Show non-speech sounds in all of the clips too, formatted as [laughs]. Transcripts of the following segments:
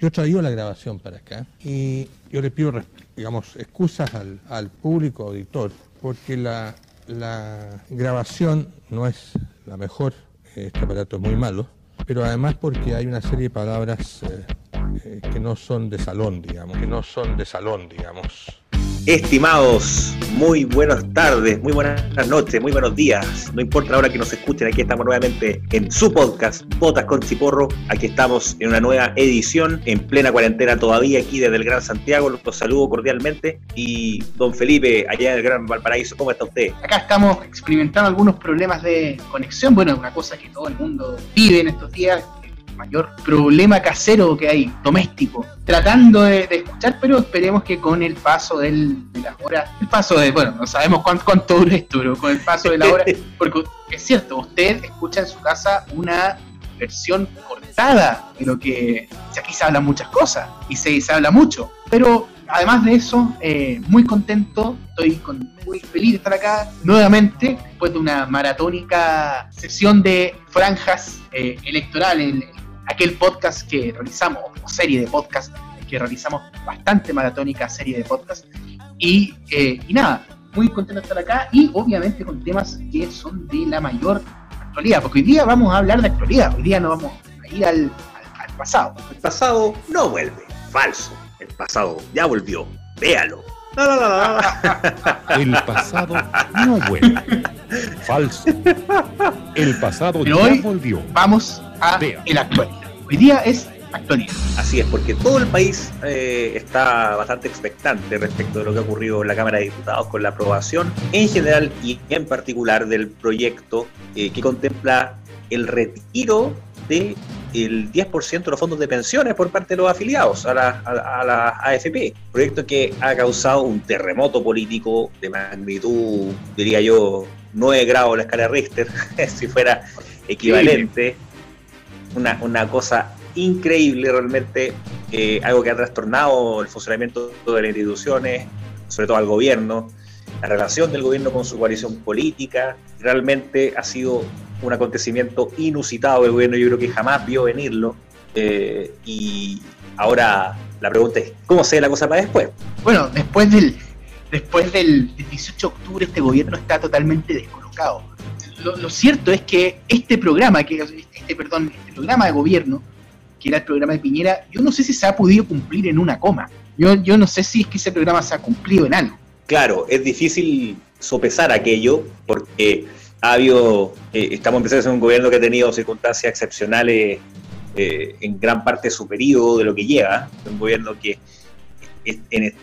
Yo he traído la grabación para acá y yo le pido, digamos, excusas al, público auditor porque la, la grabación no es la mejor, este aparato es muy malo, pero además porque hay una serie de palabras eh, eh, que no son de salón, digamos, que no son de salón, digamos. Estimados, muy buenas tardes, muy buenas noches, muy buenos días. No importa la hora que nos escuchen, aquí estamos nuevamente en su podcast, Botas con Chiporro. Aquí estamos en una nueva edición, en plena cuarentena todavía, aquí desde el Gran Santiago. Los saludo cordialmente. Y don Felipe, allá en el Gran Valparaíso, ¿cómo está usted? Acá estamos experimentando algunos problemas de conexión. Bueno, una cosa que todo el mundo vive en estos días mayor problema casero que hay, doméstico, tratando de, escuchar, pero esperemos que con el paso del, de las horas, el paso de, bueno, no sabemos cuánto, cuánto dura esto, pero con el paso de la hora, [laughs] porque es cierto, usted escucha en su casa una versión cortada de lo que aquí se hablan muchas cosas y se, se habla mucho, pero además de eso, eh, muy contento, estoy con, muy feliz de estar acá nuevamente después de una maratónica sesión de franjas eh, electorales aquel podcast que realizamos, o serie de podcast que realizamos, bastante maratónica serie de podcast. Y, eh, y nada, muy contento de estar acá y obviamente con temas que son de la mayor actualidad, porque hoy día vamos a hablar de actualidad, hoy día no vamos a ir al, al, pasado. El pasado no vuelve, falso, el pasado ya volvió, véalo. El pasado no vuelve. Falso. El pasado ya volvió. Vamos a el actual. Hoy día es actualidad. Así es, porque todo el país eh, está bastante expectante respecto de lo que ha ocurrido en la Cámara de Diputados con la aprobación en general y en particular del proyecto eh, que contempla el retiro de el 10% de los fondos de pensiones por parte de los afiliados a la, a, la AFP. Proyecto que ha causado un terremoto político de magnitud, diría yo, 9 grados la escala Richter, [laughs] si fuera equivalente una, una cosa increíble realmente, eh, algo que ha trastornado el funcionamiento de las instituciones, sobre todo al gobierno, la relación del gobierno con su coalición política, realmente ha sido un acontecimiento inusitado del gobierno, yo creo que jamás vio venirlo, eh, y ahora la pregunta es, ¿cómo se ve la cosa para después? Bueno, después del, después del 18 de octubre este gobierno está totalmente descolocado. Lo, lo, cierto es que este programa, que este, perdón, este programa de gobierno, que era el programa de Piñera, yo no sé si se ha podido cumplir en una coma. Yo, yo no sé si es que ese programa se ha cumplido en algo. Claro, es difícil sopesar aquello porque ha habido, eh, estamos empezando a ser un gobierno que ha tenido circunstancias excepcionales eh, en gran parte de su periodo de lo que lleva, un gobierno que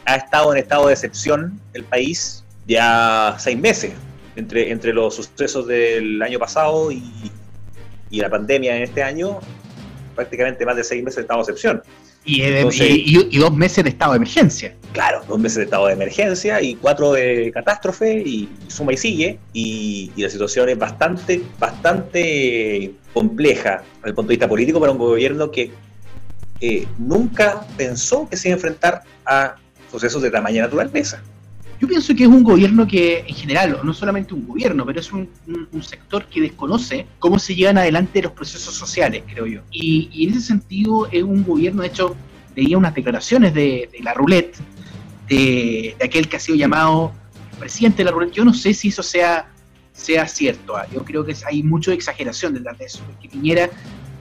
ha estado en estado de excepción el país ya seis meses, entre, entre los sucesos del año pasado y, y la pandemia en este año, prácticamente más de seis meses de estado de excepción. Y, y, dos meses de estado de emergencia. Claro, dos meses de estado de emergencia y cuatro de catástrofe y, suma y sigue. Y, la situación es bastante, bastante compleja desde el punto de vista político para un gobierno que eh, nunca pensó que se iba a enfrentar a sucesos de tamaña naturaleza. Yo pienso que es un gobierno que, en general, no solamente un gobierno, pero es un, sector que desconoce cómo se llevan adelante los procesos sociales, creo yo. Y, en ese sentido es un gobierno, de hecho, leía unas declaraciones de, la roulette, de, aquel que ha sido llamado presidente de la roulette. Yo no sé si eso sea, sea cierto. ¿ah? Yo creo que hay mucha exageración detrás de eso. Porque Piñera,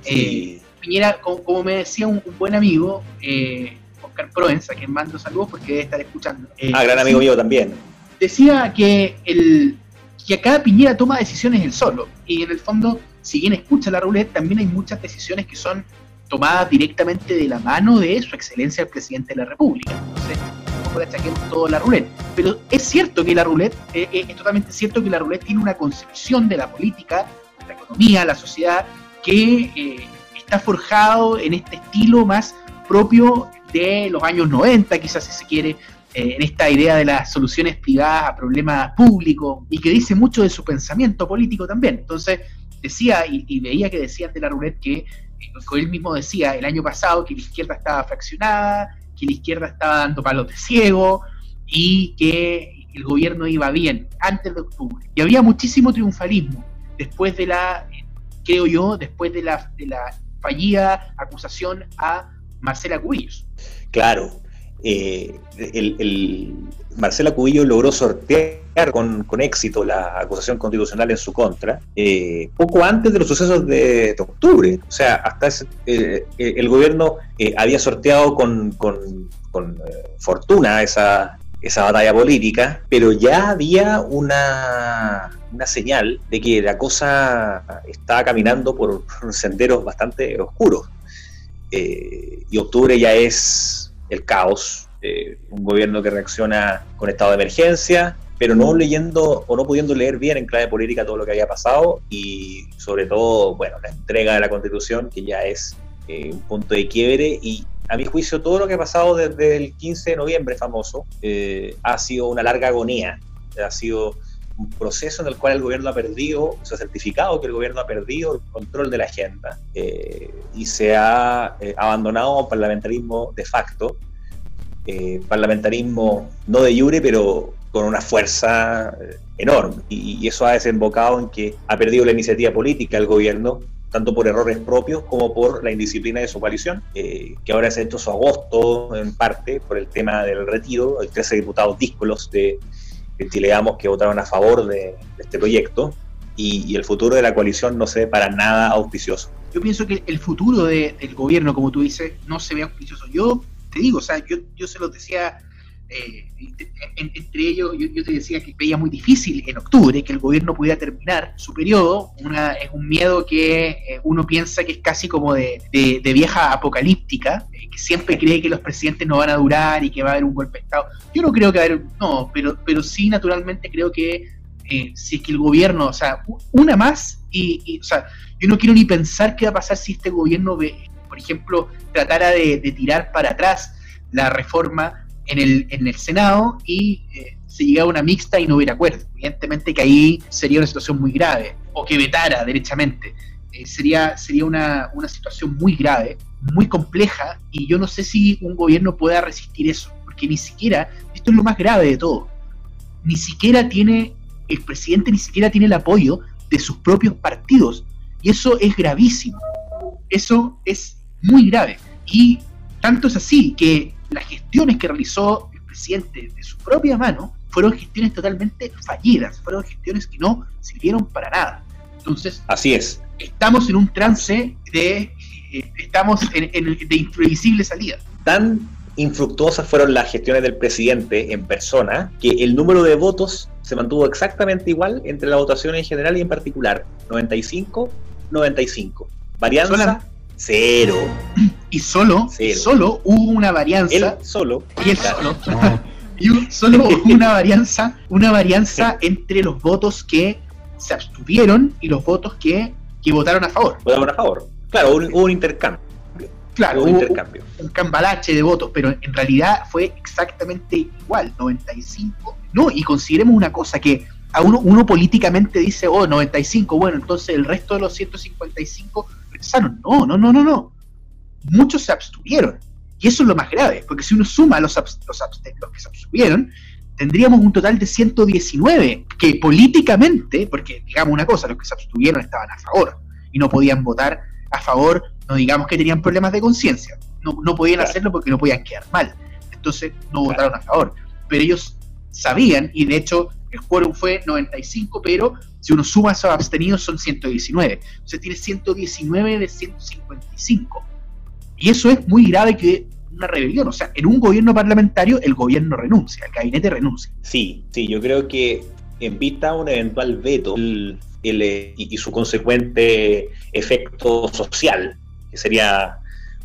eh, Piñera como, me decía un, buen amigo, eh, Oscar Proenza, que mando saludos porque debe estar escuchando. ah, gran amigo mío también. Decía que, el, que acá Piñera toma decisiones él solo. Y en el fondo, si bien escucha la roulette, también hay muchas decisiones que son tomadas directamente de la mano de su excelencia el presidente de la República. Entonces, no le achaquemos todo la roulette. Pero es cierto que la roulette, eh, eh, es totalmente cierto que la roulette tiene una concepción de la política, la economía, la sociedad, que eh, está forjado en este estilo más propio de los años 90, quizás si se quiere, eh, en esta idea de las soluciones privadas a problemas públicos y que dice mucho de su pensamiento político también. Entonces, decía y, veía que decía de la roulette que, eh, él mismo decía el año pasado que la izquierda estaba fraccionada, que la izquierda estaba dando palos de ciego y que el gobierno iba bien antes de octubre. Y había muchísimo triunfalismo después de la, creo yo, después de la, de la fallida acusación a Marcela Cubillos. Claro, eh, el, Marcela Cubillo logró sortear con, éxito la acusación constitucional en su contra eh, poco antes de los sucesos de, octubre. O sea, hasta eh, el gobierno había sorteado con, fortuna esa, esa batalla política, pero ya había una, una señal de que la cosa estaba caminando por [laughs] senderos bastante oscuros. Y octubre ya es el caos, eh, un gobierno que reacciona con estado de emergencia, pero no leyendo o no pudiendo leer bien en clave política todo lo que había pasado y sobre todo, bueno, la entrega de la constitución que ya es eh, un punto de quiebre y a mi juicio todo lo que ha pasado desde el 15 de noviembre famoso eh, ha sido una larga agonía, ha sido un proceso en el cual el gobierno ha perdido, se ha certificado que el gobierno ha perdido el control de la agenda eh, y se ha eh, abandonado un parlamentarismo de facto, eh, parlamentarismo no de jure, pero con una fuerza enorme. Y, eso ha desembocado en que ha perdido la iniciativa política el gobierno, tanto por errores propios como por la indisciplina de su coalición, que ahora se ha hecho su agosto en parte por el tema del retiro, hay 13 diputados díscolos de que votaron a favor de, este proyecto y, el futuro de la coalición no se ve para nada auspicioso. Yo pienso que el futuro del gobierno, como tú dices, no se ve auspicioso. Yo te digo, o sea, yo, yo se lo decía eh, entre ellos, yo, te decía que veía muy difícil en octubre que el gobierno pudiera terminar su periodo. Una, es un miedo que eh, uno piensa que es casi como de, vieja apocalíptica, eh, que siempre cree que los presidentes no van a durar y que va a haber un golpe de Estado. Yo no creo que haber, no, pero, pero sí, naturalmente creo que si es que el gobierno, o sea, una más, y, o sea, yo no quiero ni pensar qué va a pasar si este gobierno, por ejemplo, tratara de tirar para atrás la reforma en el, en el Senado y eh, se llegaba a una mixta y no hubiera acuerdo. Evidentemente que ahí sería una situación muy grave, o que vetara derechamente. Eh, sería sería una, una situación muy grave, muy compleja, y yo no sé si un gobierno pueda resistir eso, porque ni siquiera, esto es lo más grave de todo, ni siquiera tiene, el presidente ni siquiera tiene el apoyo de sus propios partidos, y eso es gravísimo, eso es muy grave, y tanto es así que las gestiones que realizó el presidente de su propia mano fueron gestiones totalmente fallidas, fueron gestiones que no sirvieron para nada. Entonces, así es. Estamos en un trance de eh, estamos en, de imprevisible salida. Tan infructuosas fueron las gestiones del presidente en persona que el número de votos se mantuvo exactamente igual entre la votación en general y en particular, 95 95. Varianza Cero. Y solo, solo hubo una varianza. Él solo. Y él solo. [laughs] y solo hubo una varianza, una varianza entre los votos que se abstuvieron y los votos que, que votaron a favor. Votaron a favor. Claro, hubo un, intercambio. Claro, hubo un intercambio. Un, cambalache de votos, pero en realidad fue exactamente igual, 95. No, y consideremos una cosa, que a uno, uno políticamente dice, oh, 95, bueno, entonces el resto de los 155 no, no, no, no, no. Muchos se abstuvieron. Y eso es lo más grave, porque si uno suma los, los, los que se abstuvieron, tendríamos un total de 119, que políticamente, porque digamos una cosa, los que se abstuvieron estaban a favor y no podían votar a favor, no digamos que tenían problemas de conciencia, no, no, podían hacerlo porque no podían quedar mal, entonces no votaron a favor, pero ellos sabían, y de hecho el quórum fue 95, pero si uno suma esos abstenidos son 119. O sea, tiene 119 de 155. Y eso es muy grave que una rebelión. O sea, en un gobierno parlamentario el gobierno renuncia, el gabinete renuncia. Sí, sí, yo creo que en vista a un eventual veto el, y, su consecuente efecto social, que sería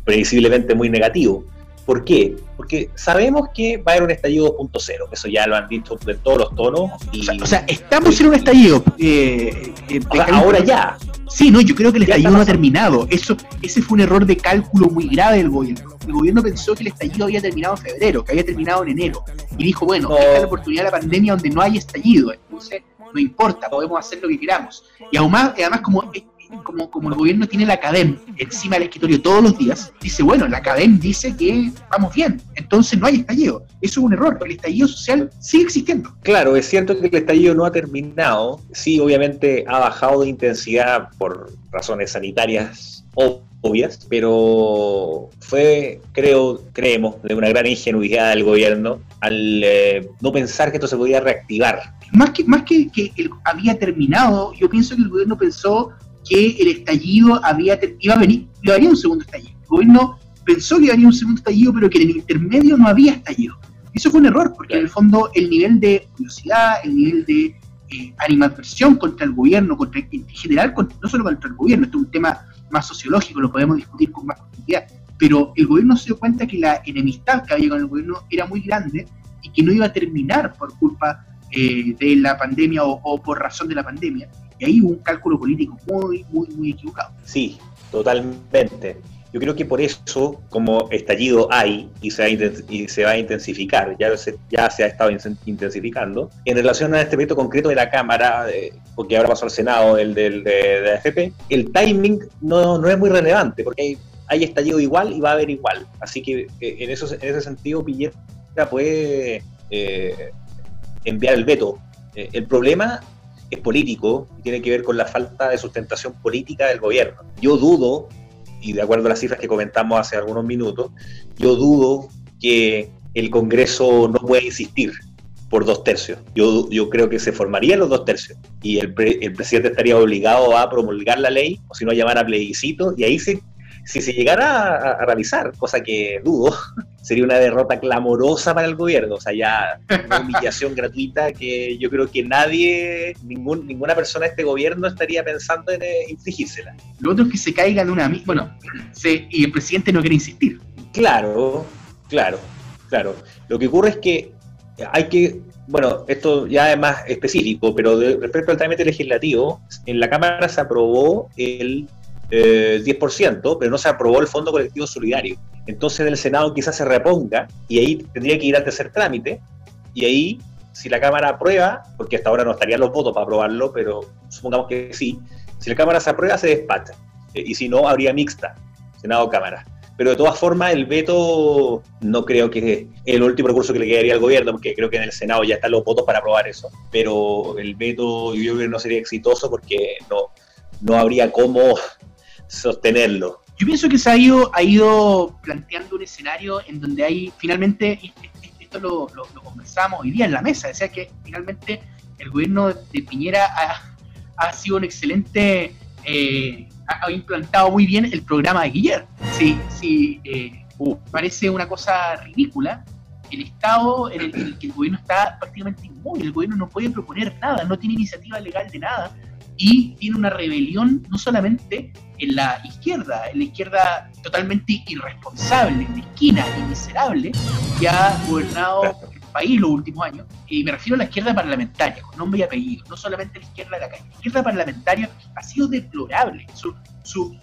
previsiblemente muy negativo, ¿Por qué? Porque sabemos que va a haber un estallido 2.0, eso ya lo han dicho de todos los tonos. o, sea, estamos en un estallido. Eh, eh, ahora ya. Sí, no, yo creo que el estallido no ha terminado. Eso, ese fue un error de cálculo muy grave del gobierno. El gobierno pensó que el estallido había terminado en febrero, que había terminado en enero. Y dijo, bueno, esta es la oportunidad de la pandemia donde no hay estallido. Entonces, no importa, podemos hacer lo que queramos. Y además, además como como, como el gobierno tiene la CADEM encima del escritorio todos los días, dice, bueno, la CADEM dice que vamos bien, entonces no hay estallido. Eso es un error, el estallido social sigue existiendo. Claro, es cierto que el estallido no ha terminado, sí, obviamente ha bajado de intensidad por razones sanitarias obvias, pero fue, creo, creemos, de una gran ingenuidad del gobierno al eh, no pensar que esto se podía reactivar. Más que, más que, que, había terminado, yo pienso que el gobierno pensó que el estallido había, iba a venir, iba a venir un segundo estallido. El gobierno pensó que iba a venir un segundo estallido, pero que en el intermedio no había estallido. Eso fue un error, porque en el fondo el nivel de curiosidad, el nivel de eh, animadversión contra el gobierno, contra, en general, no solo contra el gobierno, esto es un tema más sociológico, lo podemos discutir con más profundidad, pero el gobierno se dio cuenta que la enemistad que había con el gobierno era muy grande y que no iba a terminar por culpa eh, de la pandemia o, por razón de la pandemia. Y ahí un cálculo político muy, muy, muy equivocado. Sí, totalmente. Yo creo que por eso, como estallido hay y se, y se va a intensificar, ya se, ya se ha estado intensificando, en relación a este proyecto concreto de la Cámara, porque ahora pasó al Senado el del, de, la AFP, el timing no, no es muy relevante, porque hay, hay, estallido igual y va a haber igual. Así que eh, en, eso, en ese sentido, Piñera puede eh, enviar el veto. Eh, el problema es político y tiene que ver con la falta de sustentación política del gobierno. Yo dudo y de acuerdo a las cifras que comentamos hace algunos minutos, yo dudo que el Congreso no pueda insistir por dos tercios. Yo, yo creo que se formarían los dos tercios y el, el presidente estaría obligado a promulgar la ley, o si no, llamar a plebiscito, y ahí se si se llegara a, realizar, cosa que dudo, [laughs] sería una derrota clamorosa para el gobierno, o sea, ya una humillación gratuita que yo creo que nadie, ningún, ninguna persona de este gobierno estaría pensando en eh, infligírsela. Lo otro es que se caiga en una misma, bueno, y el presidente no quiere insistir. Claro, claro, claro. Lo que ocurre es que hay que bueno, esto ya es más específico, pero respecto al trámite legislativo, en la Cámara se aprobó el 10%, eh, pero no se aprobó el Fondo Colectivo Solidario. Entonces en el Senado quizás se reponga y ahí tendría que ir al tercer trámite y ahí, si la Cámara aprueba, porque hasta ahora no estarían los votos para aprobarlo, pero supongamos que sí, si la Cámara se aprueba se despacha eh, y si no habría mixta, Senado-Cámara. Pero de todas formas, el veto no creo que es el último recurso que le quedaría al gobierno, porque creo que en el Senado ya están los votos para aprobar eso. Pero el veto yo creo que no sería exitoso porque no, no habría cómo sostenerlo. Yo pienso que se ha ido, ha ido planteando un escenario en donde hay finalmente, esto lo, conversamos hoy día en la mesa, decía que finalmente el gobierno de Piñera ha, sido un excelente, eh, ha, implantado muy bien el programa de Guillermo. Sí, sí, eh, uh, parece una cosa ridícula. El estado en el, que el gobierno está prácticamente inmóvil, el gobierno no puede proponer nada, no tiene iniciativa legal de nada y tiene una rebelión no solamente en la izquierda, en la izquierda totalmente irresponsable, mezquina y miserable, que ha gobernado el país los últimos años, y me refiero a la izquierda parlamentaria, con nombre y apellido, no solamente la izquierda de la calle. La izquierda parlamentaria ha sido deplorable, su, su,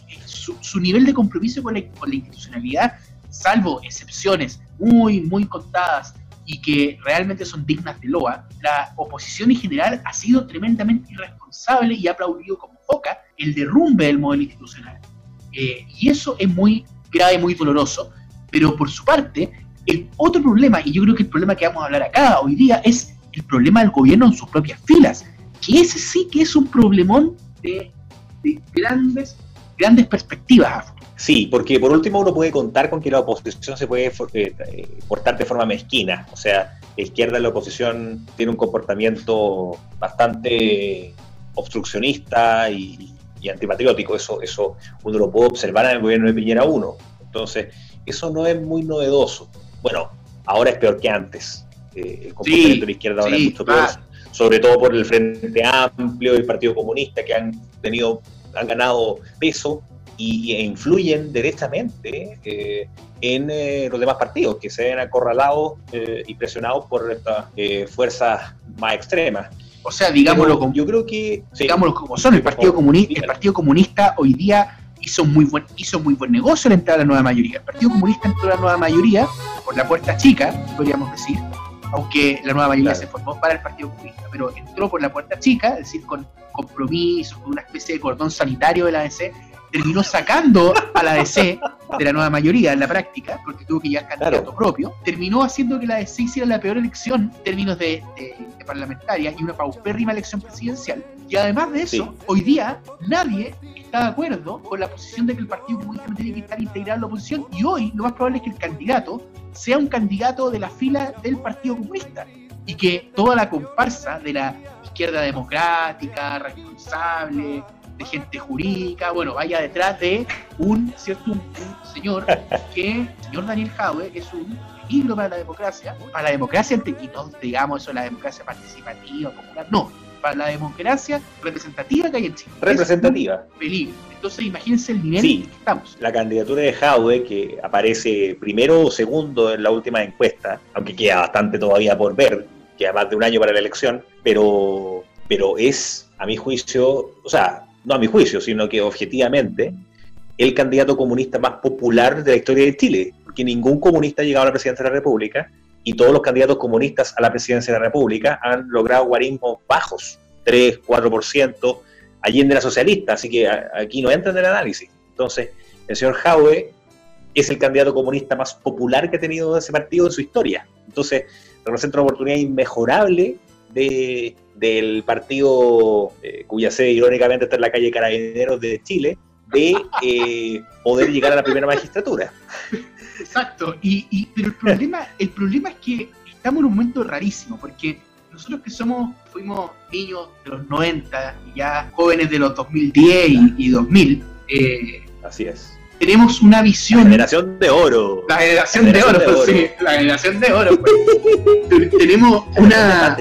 su, nivel de compromiso con la, con la institucionalidad, salvo excepciones muy, muy contadas y que realmente son dignas de loa, la oposición en general ha sido tremendamente irresponsable y ha aplaudido como foca el derrumbe del modelo institucional. Eh, y eso es muy grave, muy doloroso. Pero por su parte, el otro problema, y yo creo que el problema que vamos a hablar acá hoy día, es el problema del gobierno en sus propias filas, que ese sí que es un problemón de, de grandes, grandes perspectivas Sí, porque por último uno puede contar con que la oposición se puede eh, eh, portar de forma mezquina. O sea, la izquierda de la oposición tiene un comportamiento bastante obstruccionista y, antipatriótico. Eso, eso uno lo puede observar en el gobierno de Piñera 1. Entonces, eso no es muy novedoso. Bueno, ahora es peor que antes. Eh, el comportamiento de la izquierda ahora es mucho peor. Sobre todo por el Frente Amplio y el Partido Comunista que han tenido, han ganado peso y, e influyen directamente eh, en eh, los demás partidos que se ven acorralados eh, y presionados por estas fuerzas más extremas. O sea, digámoslo como, yo creo que digámoslo como son, el Partido Comunista, el Partido Comunista hoy día hizo muy buen hizo muy buen negocio la entrada a la nueva mayoría. El Partido Comunista entró a la nueva mayoría por la puerta chica, podríamos decir, aunque la nueva mayoría Claro. se formó para el Partido Comunista, pero entró por la puerta chica, es decir, con compromisos, con una especie de cordón sanitario de la ADC, terminó sacando a la ADC de la nueva mayoría en la práctica, porque tuvo que llevar candidato Claro. propio, terminó haciendo que la ADC hiciera la peor elección en términos de, de- de parlamentaria y una paupérrima elección presidencial. Y además de eso, Sí. hoy día nadie está de acuerdo con la posición de que el Partido Comunista no tiene que estar integrado en la oposición y hoy lo más probable es que el candidato sea un candidato de la fila del Partido Comunista y que toda la comparsa de la izquierda democrática, responsable, de gente jurídica, bueno, vaya detrás de un cierto un, un señor que, el señor Daniel Jaue, que es un peligro para la democracia, para la democracia, y no digamos eso, la democracia participativa, popular, no, para la democracia representativa que hay en Chile. Representativa. Es un peligro. Entonces imagínense el nivel Sí. en el que estamos. La candidatura de Jaude, que aparece primero o segundo en la última encuesta, aunque queda bastante todavía por ver, queda más de un año para la elección, pero, pero es, a mi juicio, o sea, no a mi juicio, sino que objetivamente, el candidato comunista más popular de la historia de Chile, porque ningún comunista ha llegado a la presidencia de la República y todos los candidatos comunistas a la presidencia de la República han logrado guarismos bajos, 3, 4%, allende la socialista, así que aquí no entra en el análisis. Entonces, el señor Jaue es el candidato comunista más popular que ha tenido ese partido en su historia. Entonces, representa una oportunidad inmejorable de, del partido eh, cuya sede irónicamente está en la calle Carabineros de Chile, de eh, poder llegar a la primera magistratura. Exacto, y, y- pero el problema, el problema es que estamos en un momento rarísimo, porque nosotros que somos, fuimos niños de los 90 y ya jóvenes de los 2010 y, y 2000, eh, Así es. Tenemos una La visión... generación de oro. La generación de generación oro, de oro. sí, la generación de oro. pues. [laughs] tenemos La una,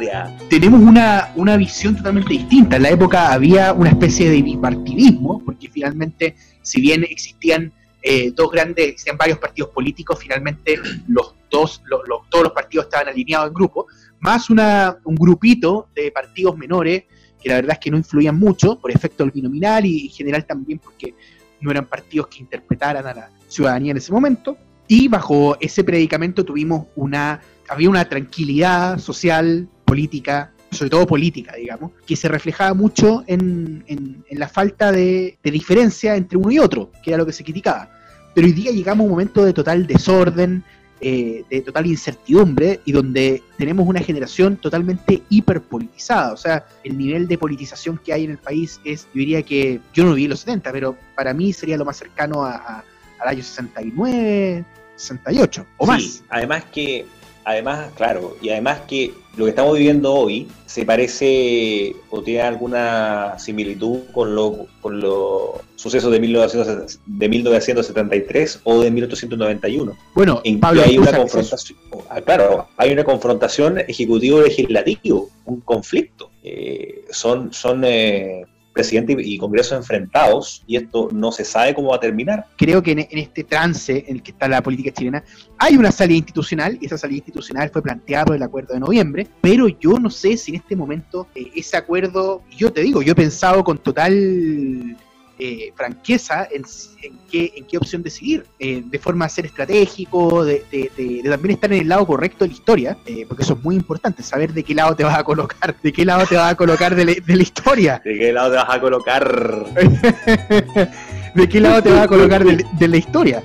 tenemos una, una visión totalmente distinta. En la época había una especie de bipartidismo, porque finalmente, si bien existían eh, dos grandes, existían varios partidos políticos, finalmente los dos, los- los- todos los partidos estaban alineados en grupo, más una, un grupito de partidos menores, que la verdad es que no influían mucho, por efecto del binominal y en general también porque no eran partidos que interpretaran a la ciudadanía en ese momento. Y bajo ese predicamento tuvimos una, había una tranquilidad social, política, sobre todo política, digamos, que se reflejaba mucho en, en- la falta de, de diferencia entre uno y otro, que era lo que se criticaba. Pero hoy día llegamos a un momento de total desorden, eh, de total incertidumbre, y donde tenemos una generación totalmente hiperpolitizada. O sea, el nivel de politización que hay en el país es, yo diría que, yo no viví en los 70, pero para mí sería lo más cercano a, a- al año 69, 68, o Sí, más. Además que, además, claro, y además que lo que estamos viviendo hoy se parece o tiene alguna similitud con lo- con los sucesos de, 1900 de 1973 o de 1891, Bueno, en Pablo, que hay una confrontación, ah, claro, hay una confrontación ejecutivo-legislativo, un conflicto. Eh, son son eh, presidente y Congreso enfrentados y esto no se sabe cómo va a terminar. creo que en, este trance en el que está la política chilena hay una salida institucional y esa salida institucional fue planteada por el acuerdo de noviembre, pero yo no sé si en este momento eh, ese acuerdo, yo te digo, yo he pensado con total eh, franqueza en, en qué, en qué opción decidir, eh, de forma de ser estratégico, de, de- de- de también estar en el lado correcto de la historia, eh, porque eso es muy importante, saber de qué lado te vas a colocar, de qué lado te vas a colocar de la- de la historia. ¿De qué lado te vas a colocar? [laughs] de qué lado te vas a colocar de, de la historia.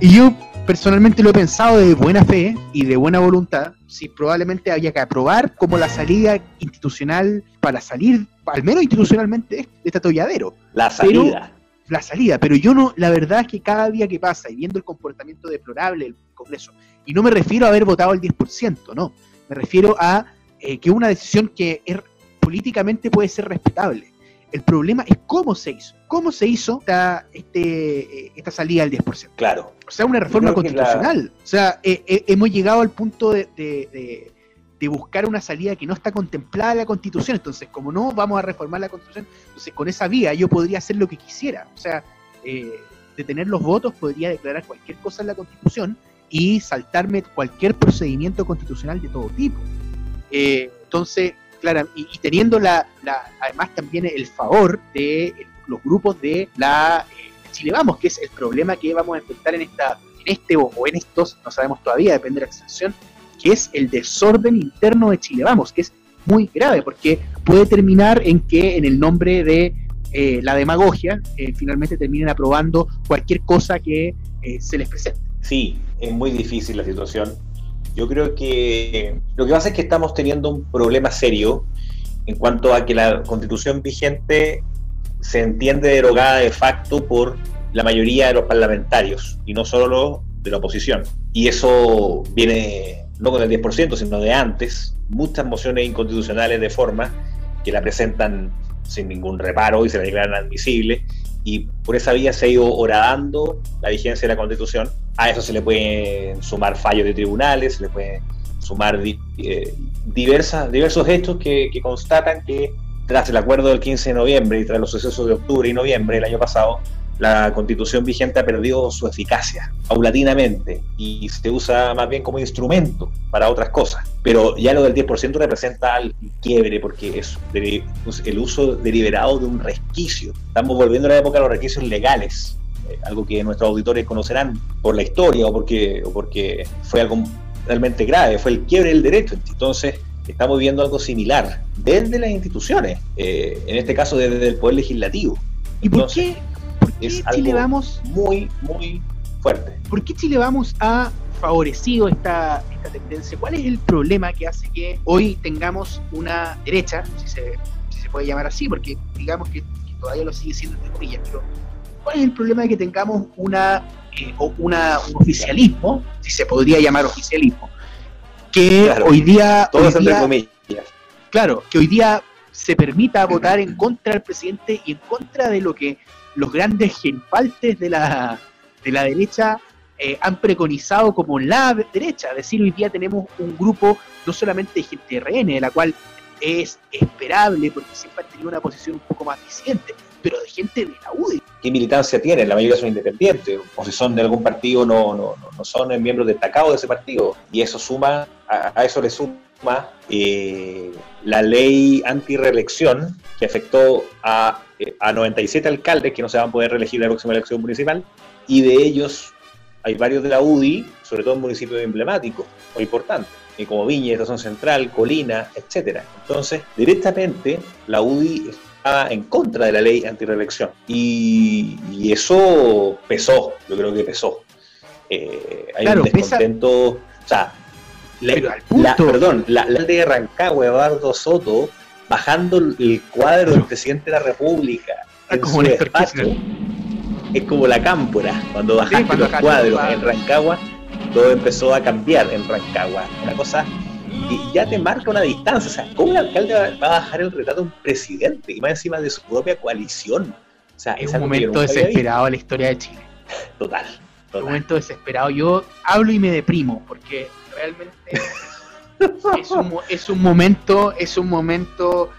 Y yo personalmente lo he pensado de buena fe y de buena voluntad, si probablemente había que aprobar como la salida institucional para salir, al menos institucionalmente, de este atolladero. La salida. La salida, pero yo no, la verdad es que cada día que pasa y viendo el comportamiento deplorable del Congreso, y no me refiero a haber votado el 10%, no, me refiero a eh, que una decisión que políticamente puede ser respetable. El problema es cómo se hizo. ¿Cómo se hizo esta, este, eh, esta salida al 10%? Claro. O sea, una reforma constitucional. O sea, eh, eh, hemos llegado al punto de, de- de- de buscar una salida que no está contemplada en la Constitución. Entonces, como no vamos a reformar la Constitución, entonces con esa vía yo podría hacer lo que quisiera. O sea, eh, de tener los votos podría declarar cualquier cosa en la Constitución y saltarme cualquier procedimiento constitucional de todo tipo. Eh, entonces, claro, y, y teniendo la, la- además también el favor de los grupos de la eh, Chile Vamos, que es el problema que vamos a enfrentar en esta, en este o, o en estos, no sabemos todavía, depende de la extensión, que es el desorden interno de Chile Vamos, que es muy grave, porque puede terminar en que en el nombre de eh, la demagogia eh, finalmente terminen aprobando cualquier cosa que eh, se les presente. Sí, es muy difícil la situación. Yo creo que lo que pasa es que estamos teniendo un problema serio en cuanto a que la constitución vigente se entiende derogada de facto por la mayoría de los parlamentarios y no solo de la oposición. Y eso viene no con el 10%, sino de antes. Muchas mociones inconstitucionales de forma que la presentan sin ningún reparo y se la declaran admisible. Y por esa vía se ha ido horadando la vigencia de la Constitución. A eso se le pueden sumar fallos de tribunales, se le pueden sumar eh, diversas, diversos hechos que, constatan que tras el acuerdo del 15 de noviembre y tras los sucesos de octubre y noviembre del año pasado, la constitución vigente ha perdido su eficacia paulatinamente y se usa más bien como instrumento para otras cosas. Pero ya lo del 10% representa el quiebre porque es el uso deliberado de un resquicio. Estamos volviendo a la época de los resquicios legales, algo que nuestros auditores conocerán por la historia o porque, o porque fue algo realmente grave, fue el quiebre del derecho. Entonces, estamos viendo algo similar desde las instituciones, eh, en este caso desde el Poder Legislativo. ¿Y por qué, Chile Vamos muy, muy fuerte? ¿Por qué Chile Vamos ha favorecido esta, esta tendencia? ¿Cuál es el problema que hace que hoy tengamos una derecha, si se, si se puede llamar así, porque digamos que, todavía lo sigue siendo entre comillas, pero ¿cuál es el problema de que tengamos una, eh, una, un oficialismo, si se podría llamar oficialismo, que hoy día... Claro, que hoy día se permita votar en contra del presidente y en contra de lo que los grandes genfaltes de la, de la derecha eh, han preconizado como la derecha. Es decir, hoy día tenemos un grupo no solamente de gente RN, de la cual es esperable porque siempre han tenido una posición un poco más disidente, pero de gente de la UDI. ¿Qué militancia tienen? La mayoría son independientes, o si son de algún partido no, no, no son miembros destacados de ese partido. Y eso suma, a, eso le suma eh, la ley anti-reelección que afectó a, eh, a 97 alcaldes que no se van a poder reelegir la próxima elección municipal, y de ellos hay varios de la UDI, sobre todo en municipios emblemáticos o importantes, como Viña, Estación Central, Colina, etcétera. Entonces, directamente la UDI en contra de la ley antireelección. Y, y eso pesó, yo creo que pesó. Eh, hay un descontento, o sea, la, perdón, la, la de Rancagua, Eduardo Soto, bajando el cuadro del presidente de la República es como despacho, es como la cámpora, cuando bajaste los cuadros en Rancagua, todo empezó a cambiar en Rancagua. Una cosa y ya te marca una distancia. O sea, ¿cómo el alcalde va, a bajar el retrato de un presidente y más encima de su propia coalición? O sea, es un momento desesperado en la historia de Chile. Total, Un momento desesperado. Yo hablo y me deprimo porque realmente [laughs] es, un, es un momento, es un momento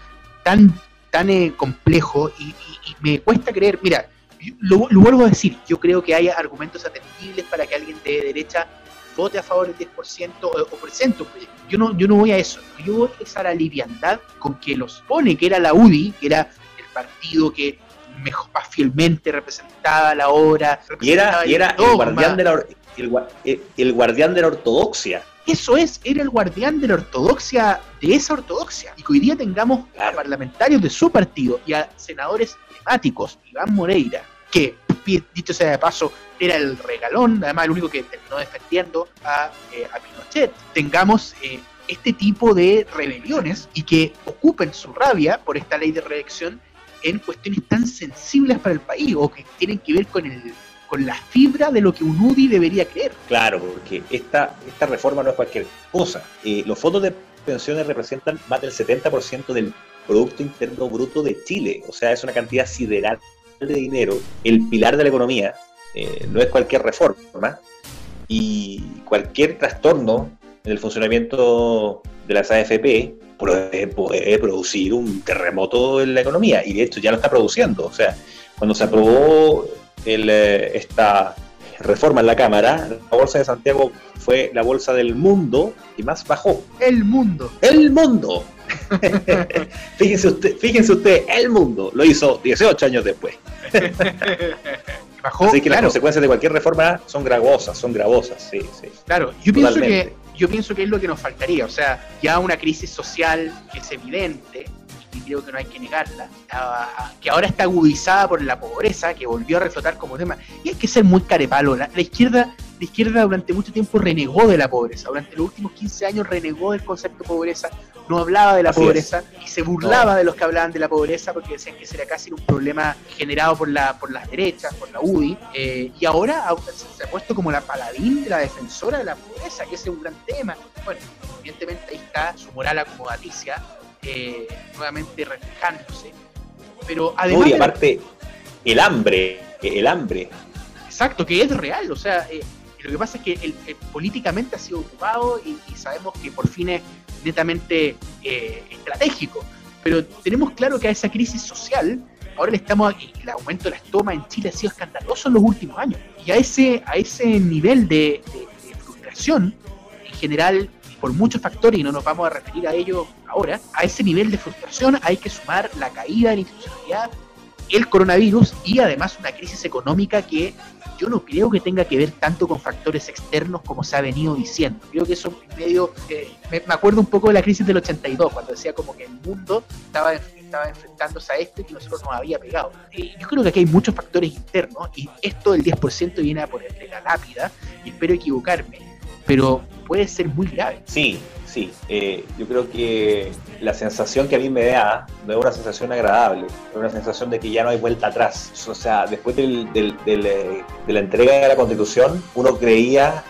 tan, tan eh, complejo y, me cuesta creer. Mira, lo, lo, vuelvo a decir, yo creo que hay argumentos atendibles para que alguien de derecha vote a favor del 10% o, o presente un proyecto. Yo no, yo no voy a eso, yo voy a esa liviandad con que los pone, que era la UDI, que era el partido que mejor, más fielmente representaba la obra. Y era, y era el, guardián de la, el, el guardián de la ortodoxia. Eso es, era el guardián de la ortodoxia, de esa ortodoxia. Y que hoy día tengamos a parlamentarios de su partido y a senadores temáticos, Iván Moreira, que, dicho sea de paso, era el regalón, además el único que terminó defendiendo a, eh, a Pinochet, tengamos eh, este tipo de rebeliones y que ocupen su rabia por esta ley de reelección en cuestiones tan sensibles para el país o que tienen que ver con el con la fibra de lo que un UDI debería creer. Claro, porque esta, esta reforma no es cualquier cosa. Eh, los fondos de pensiones representan más del 70% del Producto Interno Bruto de Chile, o sea, es una cantidad sideral de dinero, el pilar de la economía, eh, no es cualquier reforma y cualquier trastorno en el funcionamiento de las AFP puede, producir un terremoto en la economía y de hecho ya lo está produciendo. O sea, cuando se aprobó eh, esta reforma en la Cámara, la Bolsa de Santiago fue la bolsa del mundo y más bajó. El mundo. El mundo. [laughs] fíjense usted, fíjense usted, el mundo lo hizo 18 años después. [laughs] Así que las consecuencias de cualquier reforma son gravosas, son gravosas, sí, sí. Claro, yo pienso que yo pienso que es lo que nos faltaría. O sea, ya una crisis social que es evidente, y creo que no hay que negarla, que ahora está agudizada por la pobreza, que volvió a reflotar como tema. Y hay que ser muy carepalo. La, la izquierda la izquierda durante mucho tiempo renegó de la pobreza. Durante los últimos 15 años renegó del concepto de pobreza, no hablaba de la pobreza y se burlaba de los que hablaban de la pobreza porque decían que sería casi un problema generado por, la, por las derechas, por la UDI. Eh, y ahora se ha puesto como la paladín de la defensora de la pobreza, que ese es un gran tema. Bueno, evidentemente ahí está su moral acomodaticia eh, nuevamente reflejándose. Pero además. Uy, aparte, el hambre, el hambre. Exacto, que es real, o sea, eh, lo que pasa es que el, políticamente ha sido ocupado y, sabemos que por fines netamente eh, estratégico. Pero tenemos claro que a esa crisis social, ahora le estamos, el aumento de las tomas en Chile ha sido escandaloso en los últimos años. Y a ese, a ese nivel de, frustración, en general, por muchos factores, y no nos vamos a referir a ello ahora, a ese nivel de frustración hay que sumar la caída de la institucionalidad, el coronavirus y además una crisis económica que yo no creo que tenga que ver tanto con factores externos como se ha venido diciendo. Creo que eso medio, eh, me, acuerdo un poco de la crisis del 82, cuando decía como que el mundo estaba, estaba enfrentándose a esto y que nosotros nos había pegado. yo creo que aquí hay muchos factores internos y esto del 10% viene a ponerle la lápida, y espero equivocarme, pero puede ser muy grave. Sí, Eh, yo creo que la sensación que a mí me da no es una sensación agradable, es una sensación de que ya no hay vuelta atrás. O sea, después eh, de la entrega de la Constitución, uno creía,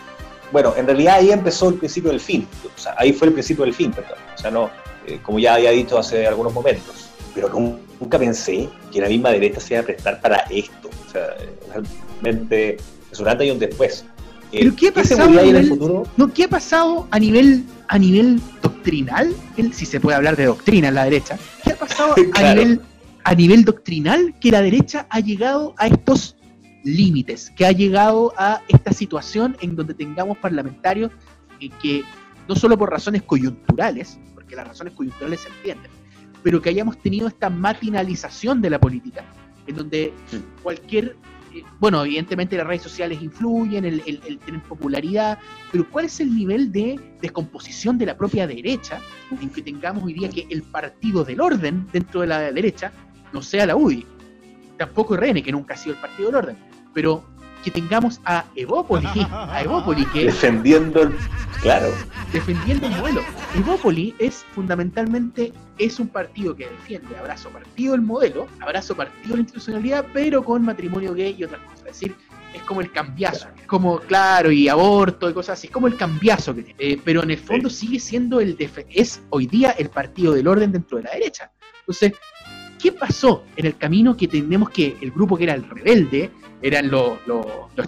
bueno, en realidad ahí empezó el principio del fin. O sea, ahí fue el principio del fin, perdón. O sea, no, eh, como ya había dicho hace algunos momentos. Pero nunca pensé que la misma derecha se iba a prestar para esto. O sea, realmente es un antes y un después. ¿Pero qué ha pasado, en el futuro? No, ¿qué ha pasado a nivel a nivel doctrinal, si se puede hablar de doctrina en la derecha, ¿qué ha pasado [laughs] a, nivel, a nivel doctrinal que la derecha ha llegado a estos límites, que ha llegado a esta situación en donde tengamos parlamentarios que no solo por razones coyunturales, porque las razones coyunturales se entienden, pero que hayamos tenido esta matinalización de la política, en donde cualquier bueno, evidentemente las redes sociales influyen, el, el, tener popularidad, pero ¿cuál es el nivel de descomposición de la propia derecha en que tengamos hoy día que el partido del orden dentro de la derecha no sea la UDI? Tampoco RN, que nunca ha sido el partido del orden, pero que tengamos a Evópoli, a Evópoli que... Defendiendo el... Claro. Defendiendo el modelo. Evópoli es fundamentalmente, es un partido que defiende, abrazo partido el modelo, abrazo partido la institucionalidad, pero con matrimonio gay y otras cosas. Es decir, es como el cambiazo, es como, claro, y aborto y cosas así, es como el cambiazo que tiene. Eh, pero en el fondo sigue siendo el, es hoy día el partido del orden dentro de la derecha. Entonces, ¿qué pasó en el camino que tenemos que el grupo que era el rebelde, eran los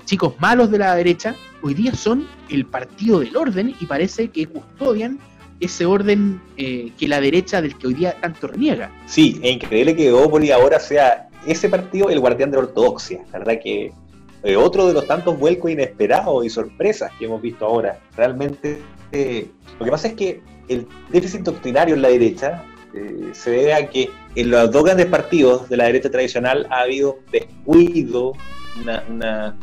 chicos malos de la derecha, hoy día son el partido del orden y parece que custodian ese orden eh, que la derecha del que hoy día tanto reniega. Sí, es increíble que Opoli ahora sea ese partido el guardián de la ortodoxia, la verdad que eh, otro de los tantos vuelcos inesperados y sorpresas que hemos visto ahora. Realmente, eh, lo que pasa es que el déficit doctrinario en la derecha se debe a que en los dos grandes partidos de la derecha tradicional ha habido descuido, una,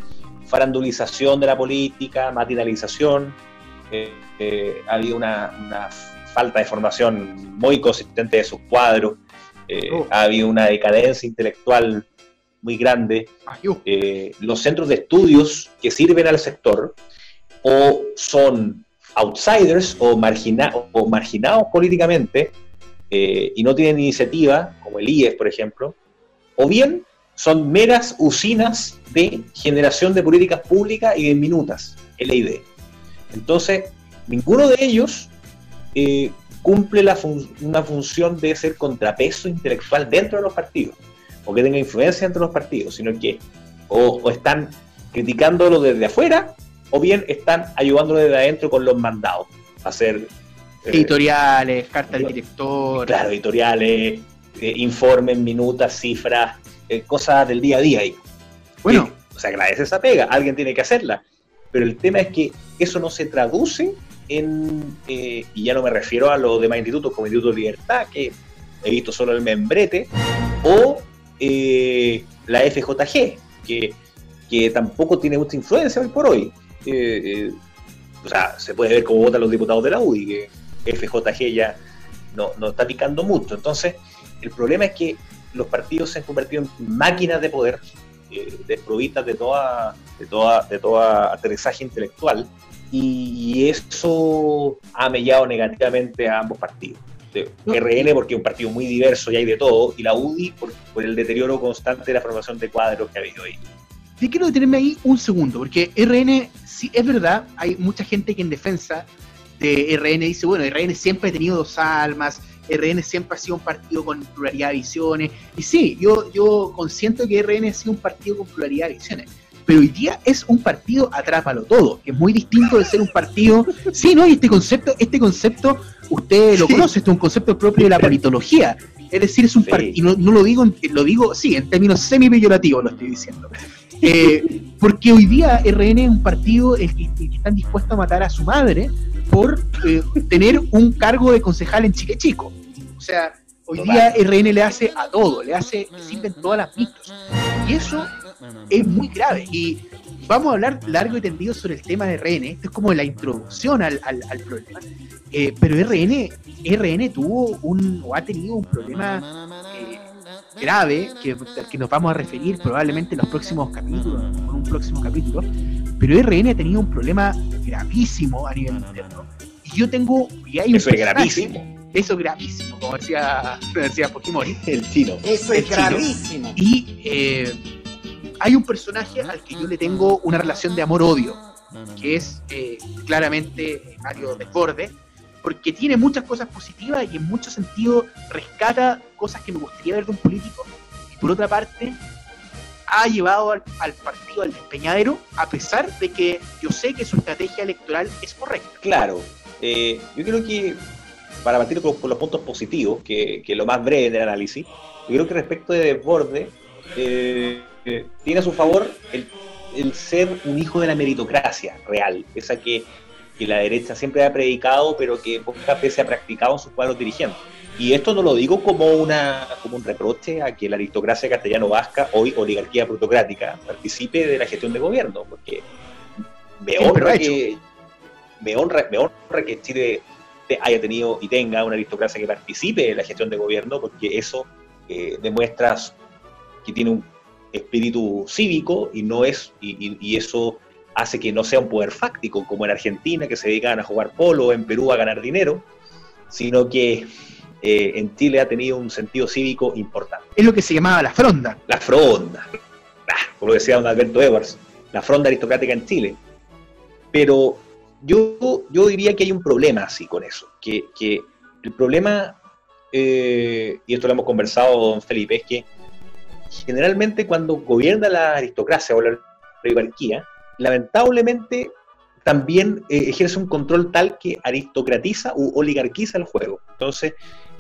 farandulización de la política, matinalización, eh, eh, ha habido una, falta de formación muy consistente de sus cuadros, eh, oh. ha habido una decadencia intelectual muy grande. los centros de estudios que sirven al sector o son outsiders o, o marginados políticamente y no tienen iniciativa, como el IES, por ejemplo, o bien son meras usinas de generación de políticas públicas y de minutas, LID. Entonces, ninguno de ellos eh, cumple la una función de ser contrapeso intelectual dentro de los partidos, o que tenga influencia entre los partidos, sino que o, están criticándolo desde afuera, o bien están ayudándolo desde adentro con los mandados hacer... Eh, editoriales, cartas de director. Claro, editoriales, eh, informes, minutas, cifras, eh, cosas del día a día. ahí. Bueno, se agradece esa pega, alguien tiene que hacerla. Pero el tema es que eso no se traduce en, eh, y ya no me refiero a los demás institutos como Instituto de Libertad, que he visto solo el membrete, o eh, la FJG, que, que, tampoco tiene mucha influencia hoy por hoy. o sea, se puede ver cómo votan los diputados de la UDI, que FJG ya no, no está picando mucho. Entonces, el problema es que los partidos se han convertido en máquinas de poder eh, desprovistas de toda, de toda, de toda aterrizaje intelectual, y, eso ha mellado negativamente a ambos partidos. RN porque es un partido muy diverso y hay de todo, y la UDI por, el deterioro constante de la formación de cuadros que ha habido ahí. Yo quiero detenerme ahí un segundo, porque RN, sí, es verdad, hay mucha gente que en defensa de RN dice, bueno, RN siempre ha tenido dos almas, RN siempre ha sido un partido con pluralidad de visiones. Y sí, yo, yo consiento que RN ha sido un partido con pluralidad de visiones. Pero hoy día es un partido atrápalo todo, que es muy distinto de ser un partido. Sí, ¿no? Y este concepto, este concepto, usted lo conoce, este es un concepto propio de la politología. Es decir, es un partido, y no, lo digo, lo digo, sí, en términos semi-peyorativos lo estoy diciendo. Eh, porque hoy día RN es un partido que, que, están dispuestos a matar a su madre por eh, tener un cargo de concejal en Chile Chico. O sea, hoy día RN le hace a todo, le hace, le sirven todas las pistas. Y eso es muy grave. Y vamos a hablar largo y tendido sobre el tema de RN. Esto es como la introducción al, al, problema. Eh, pero RN, RN tuvo un, o ha tenido un problema eh, grave que, que, nos vamos a referir probablemente en los próximos capítulos, en un próximo capítulo. Pero RN ha tenido un problema gravísimo a nivel interno. Y yo tengo. Y hay Eso es gravísimo. Eso es gravísimo, como decía, [laughs] decía Fujimori. El chino. Eso es gravísimo. Y eh, hay un personaje al que yo le tengo una relación de amor-odio, que es eh, claramente Mario Desborde, porque tiene muchas cosas positivas y en muchos sentidos rescata cosas que me gustaría ver de un político. Y por otra parte, ha llevado al, partido al despeñadero, a pesar de que yo sé que su estrategia electoral es correcta. Claro, eh, yo creo que para partir con, los puntos positivos, que, que, lo más breve del análisis, yo creo que respecto de Desborde, eh, tiene a su favor el, el, ser un hijo de la meritocracia real, esa que, que la derecha siempre ha predicado, pero que pocas veces ha practicado en sus cuadros dirigentes. Y esto no lo digo como, una, como un reproche a que la aristocracia castellano-vasca, hoy oligarquía plutocrática, participe de la gestión de gobierno, porque me honra, que, me, honra, me honra que Chile haya tenido y tenga una aristocracia que participe de la gestión de gobierno, porque eso eh, demuestra que tiene un espíritu cívico y no es y, y, eso hace que no sea un poder fáctico como en Argentina que se dedican a jugar polo en Perú a ganar dinero, sino que eh, en Chile ha tenido un sentido cívico importante. Es lo que se llamaba la fronda. La fronda, ah, como decía don Alberto Edwards, la fronda aristocrática en Chile. Pero yo, yo diría que hay un problema así con eso, que, que el problema, eh, y esto lo hemos conversado, don Felipe, es que generalmente cuando gobierna la aristocracia o la oligarquía, lamentablemente también eh, ejerce un control tal que aristocratiza u oligarquiza el juego. Entonces,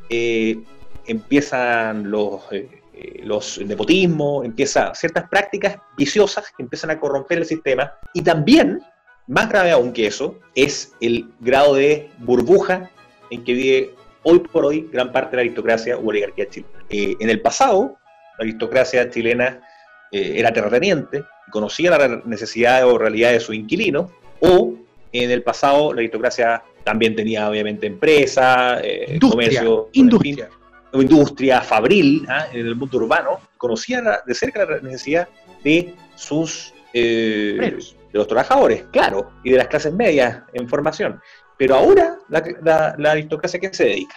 eh, empiezan los, eh, los nepotismos, empiezan ciertas prácticas viciosas que empiezan a corromper el sistema y también, más grave aún que eso, es el grado de burbuja en que vive hoy por hoy gran parte de la aristocracia u oligarquía chilena. en el pasado, la aristocracia chilena era terrateniente, conocía la necesidad o realidad de su inquilino, o en el pasado la aristocracia también tenía obviamente empresa, eh, comercio, industria. industria fabril ¿ah? en el mundo urbano, conocía de cerca la necesidad de sus eh, de los trabajadores, claro, y de las clases medias en formación. Pero ahora la, aristocracia ¿qué se dedica?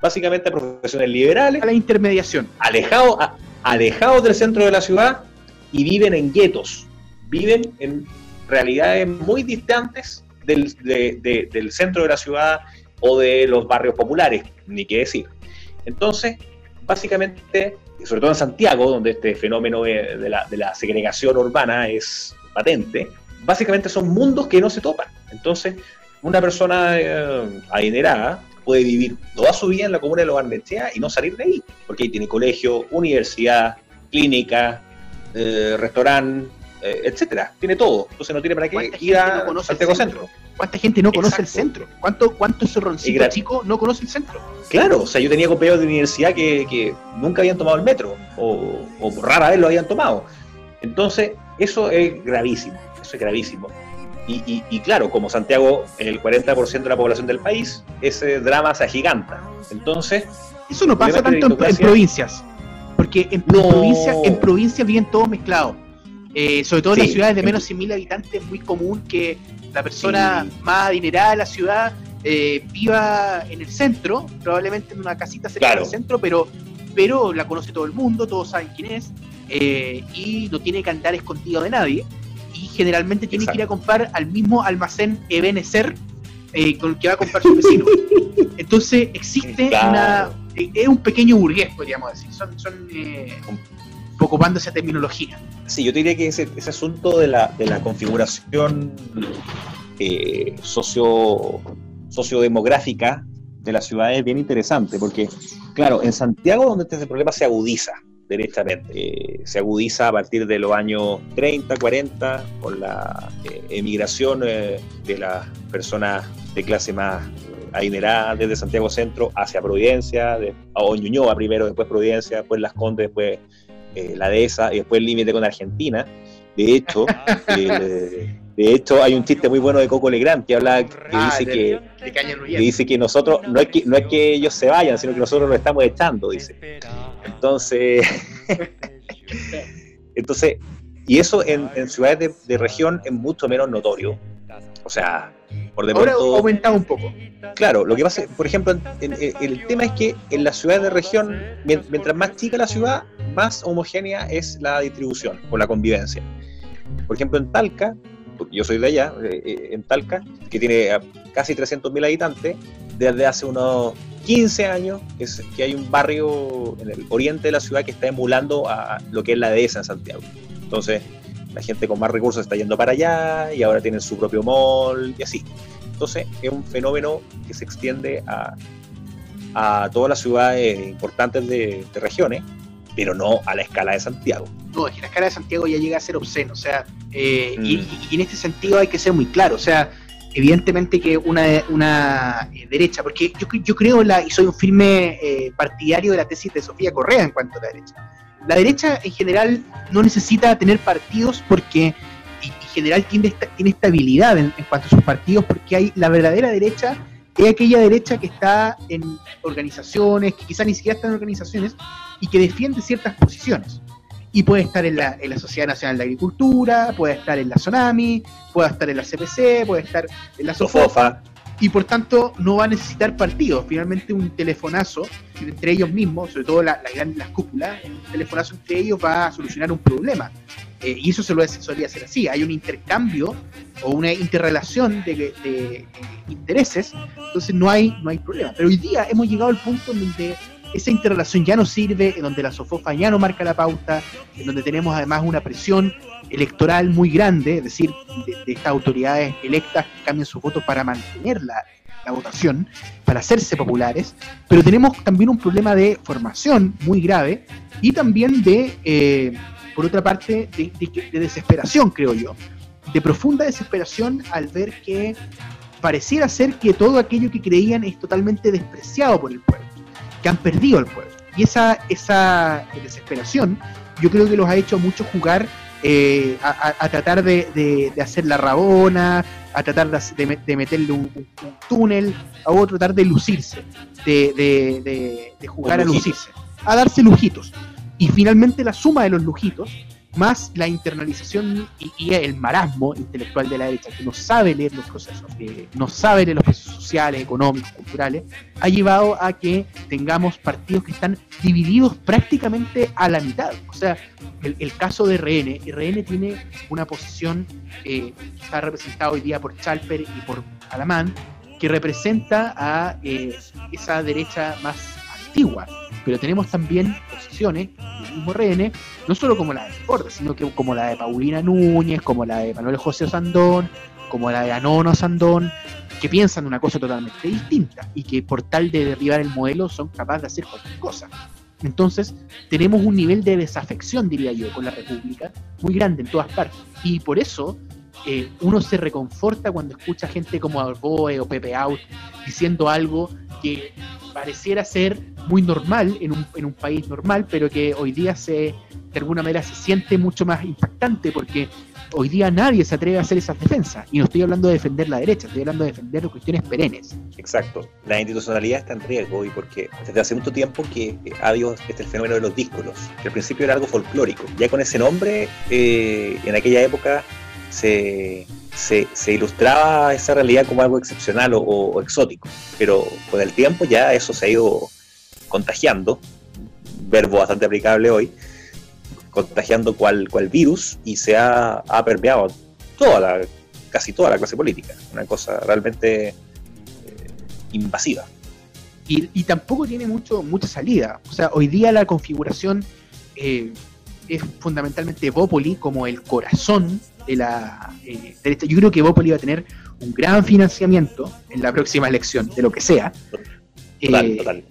Básicamente a profesiones liberales. A la intermediación. Alejados alejados del centro de la ciudad y viven en guetos. Viven en realidades muy distantes del, centro de la ciudad o de los barrios populares, ni qué decir. Entonces, básicamente, sobre todo en Santiago, donde este fenómeno de la, segregación urbana es patente, básicamente son mundos que no se topan. Entonces, una persona eh, adinerada puede vivir toda su vida en la comuna de Los Barnechea y no salir de ahí, porque ahí tiene colegio, universidad, clínica, eh, restaurante, eh, etcétera. Tiene todo. Entonces no tiene para qué ir a, no al centro. ¿Cuánta gente no conoce el centro? ¿Cuánto, cuánto zorroncito chico no conoce el centro? Claro, o sea, yo tenía compañeros de universidad que, que nunca habían tomado el metro, o, rara vez lo habían tomado. Entonces, eso es gravísimo, eso es gravísimo. Y, y, claro, como Santiago es el 40% de la población del país, ese drama se agiganta. Entonces... Eso no pasa tanto en, provincias, porque en, provincias en provincias viven todos mezclados. Eh, sobre todo en las ciudades de menos de 100.000 habitantes es muy común que la persona más adinerada de la ciudad eh, viva en el centro, probablemente en una casita cerca del centro, pero, pero la conoce todo el mundo, todos saben quién es, eh, y no tiene que andar escondido de nadie y generalmente tiene que ir a comprar al mismo almacén Ebenezer eh, con el que va a comprar su vecino. [laughs] Entonces existe una... Es un pequeño burgués, podríamos decir. Son, son ocupando esa terminología. Sí, yo diría que ese, asunto de la, de la configuración eh, socio, sociodemográfica de la ciudad es bien interesante, porque, claro, en Santiago donde este problema se agudiza, derechamente. Eh, se agudiza a partir de los años 30, 40, con la eh, emigración eh, de las personas de clase más adinerada desde Santiago Centro hacia Providencia, de, o primero, después Providencia, después Las Condes, después la Dehesa y después el límite con Argentina. De hecho, [laughs] de hecho, hay un chiste muy bueno de Coco Legrand que habla, que ah, dice que, que, dice que nosotros, no es que, no es que ellos se vayan, sino que nosotros lo estamos echando, dice. Entonces, [laughs] entonces y eso en, ciudades de, región es mucho menos notorio. O sea, por de Ahora ha aumentado un poco. Claro, lo que pasa, por ejemplo, el tema es que en las ciudades de región, mientras más chica la ciudad, más homogénea es la distribución o la convivencia. Por ejemplo, en Talca, yo soy de allá, eh, eh, en Talca, que tiene casi 300.000 habitantes, desde hace unos 15 años es que hay un barrio en el oriente de la ciudad que está emulando a lo que es la dehesa en Santiago. Entonces, la gente con más recursos está yendo para allá y ahora tienen su propio mall y así. Entonces, es un fenómeno que se extiende a, a todas las ciudades importantes de, regiones, pero no a la escala de Santiago. No, es que la escala de Santiago ya llega a ser obsceno, o sea, eh, y, mm. y, en este sentido hay que ser muy claro, o sea, evidentemente que una, una eh, derecha, porque yo, yo creo la, y soy un firme eh, partidario de la tesis de Sofía Correa en cuanto a la derecha. La derecha en general no necesita tener partidos porque en general tiene, tiene estabilidad en, cuanto a sus partidos porque hay la verdadera derecha es aquella derecha que está en organizaciones, que quizás ni siquiera está en organizaciones y que defiende ciertas posiciones y puede estar en la, en la Sociedad Nacional de Agricultura, puede estar en la Sonami, puede estar en la CPC, puede estar en la SOFOFA. Y por tanto no va a necesitar partidos. Finalmente un telefonazo entre ellos mismos, sobre todo la, las cúpulas, un telefonazo entre ellos va a solucionar un problema. Eh, y eso se lo solía hacer así. Hay un intercambio o una interrelación de, de, intereses, entonces no hay, no hay problema. Pero hoy día hemos llegado al punto en donde esa interrelación ya no sirve, en donde la SOFOFA ya no marca la pauta, en donde tenemos además una presión electoral muy grande, es decir, de, estas autoridades electas que cambian sus votos para mantener la, votación, para hacerse populares, pero tenemos también un problema de formación muy grave y también de, eh, por otra parte, de, de desesperación, creo yo, de profunda desesperación al ver que pareciera ser que todo aquello que creían es totalmente despreciado por el pueblo que han perdido el pueblo. Y esa, esa desesperación yo creo que los ha hecho mucho jugar eh, a, tratar de, hacer la rabona, a tratar de, meterle un, túnel, a otro tratar de lucirse, de, jugar a lucirse, a darse lujitos. Y finalmente la suma de los lujitos más la internalización y, el marasmo intelectual de la derecha, que no sabe leer los procesos, que no sabe leer los procesos sociales, económicos, culturales, ha llevado a que tengamos partidos que están divididos prácticamente a la mitad. O sea, el, caso de RN, RN tiene una posición eh, está representada hoy día por Chalper y por Alamán, que representa a eh, esa derecha más antigua, pero tenemos también posiciones del mismo RN, no solo como la de Ford, sino que como la de Paulina Núñez, como la de Manuel José Sandón, como la de Anono Sandón, que piensan una cosa totalmente distinta y que por tal de derribar el modelo son capaces de hacer cualquier cosa. Entonces, tenemos un nivel de desafección, diría yo, con la República muy grande en todas partes. Y por eso eh, uno se reconforta cuando escucha gente como Arboe o Pepe Out diciendo algo que pareciera ser muy normal en un, en un país normal, pero que hoy día se de alguna manera se siente mucho más impactante porque hoy día nadie se atreve a hacer esas defensas. Y no estoy hablando de defender la derecha, estoy hablando de defender cuestiones perennes. Exacto. La institucionalidad está en riesgo y porque desde hace mucho tiempo que ha habido este fenómeno de los díscolos, que al principio era algo folclórico. Ya con ese nombre, eh, en aquella época se, se, ilustraba esa realidad como algo excepcional o, exótico. Pero con el tiempo ya eso se ha ido contagiando, verbo bastante aplicable hoy, contagiando cual, cual virus y se ha, ha permeado toda la, casi toda la clase política. Una cosa realmente eh, invasiva. Y, tampoco tiene mucho, mucha salida. O sea, hoy día la configuración eh, es fundamentalmente Bópoli como el corazón de la eh, derecha. Yo creo que Bópoli va a tener un gran financiamiento en la próxima elección, de lo que sea.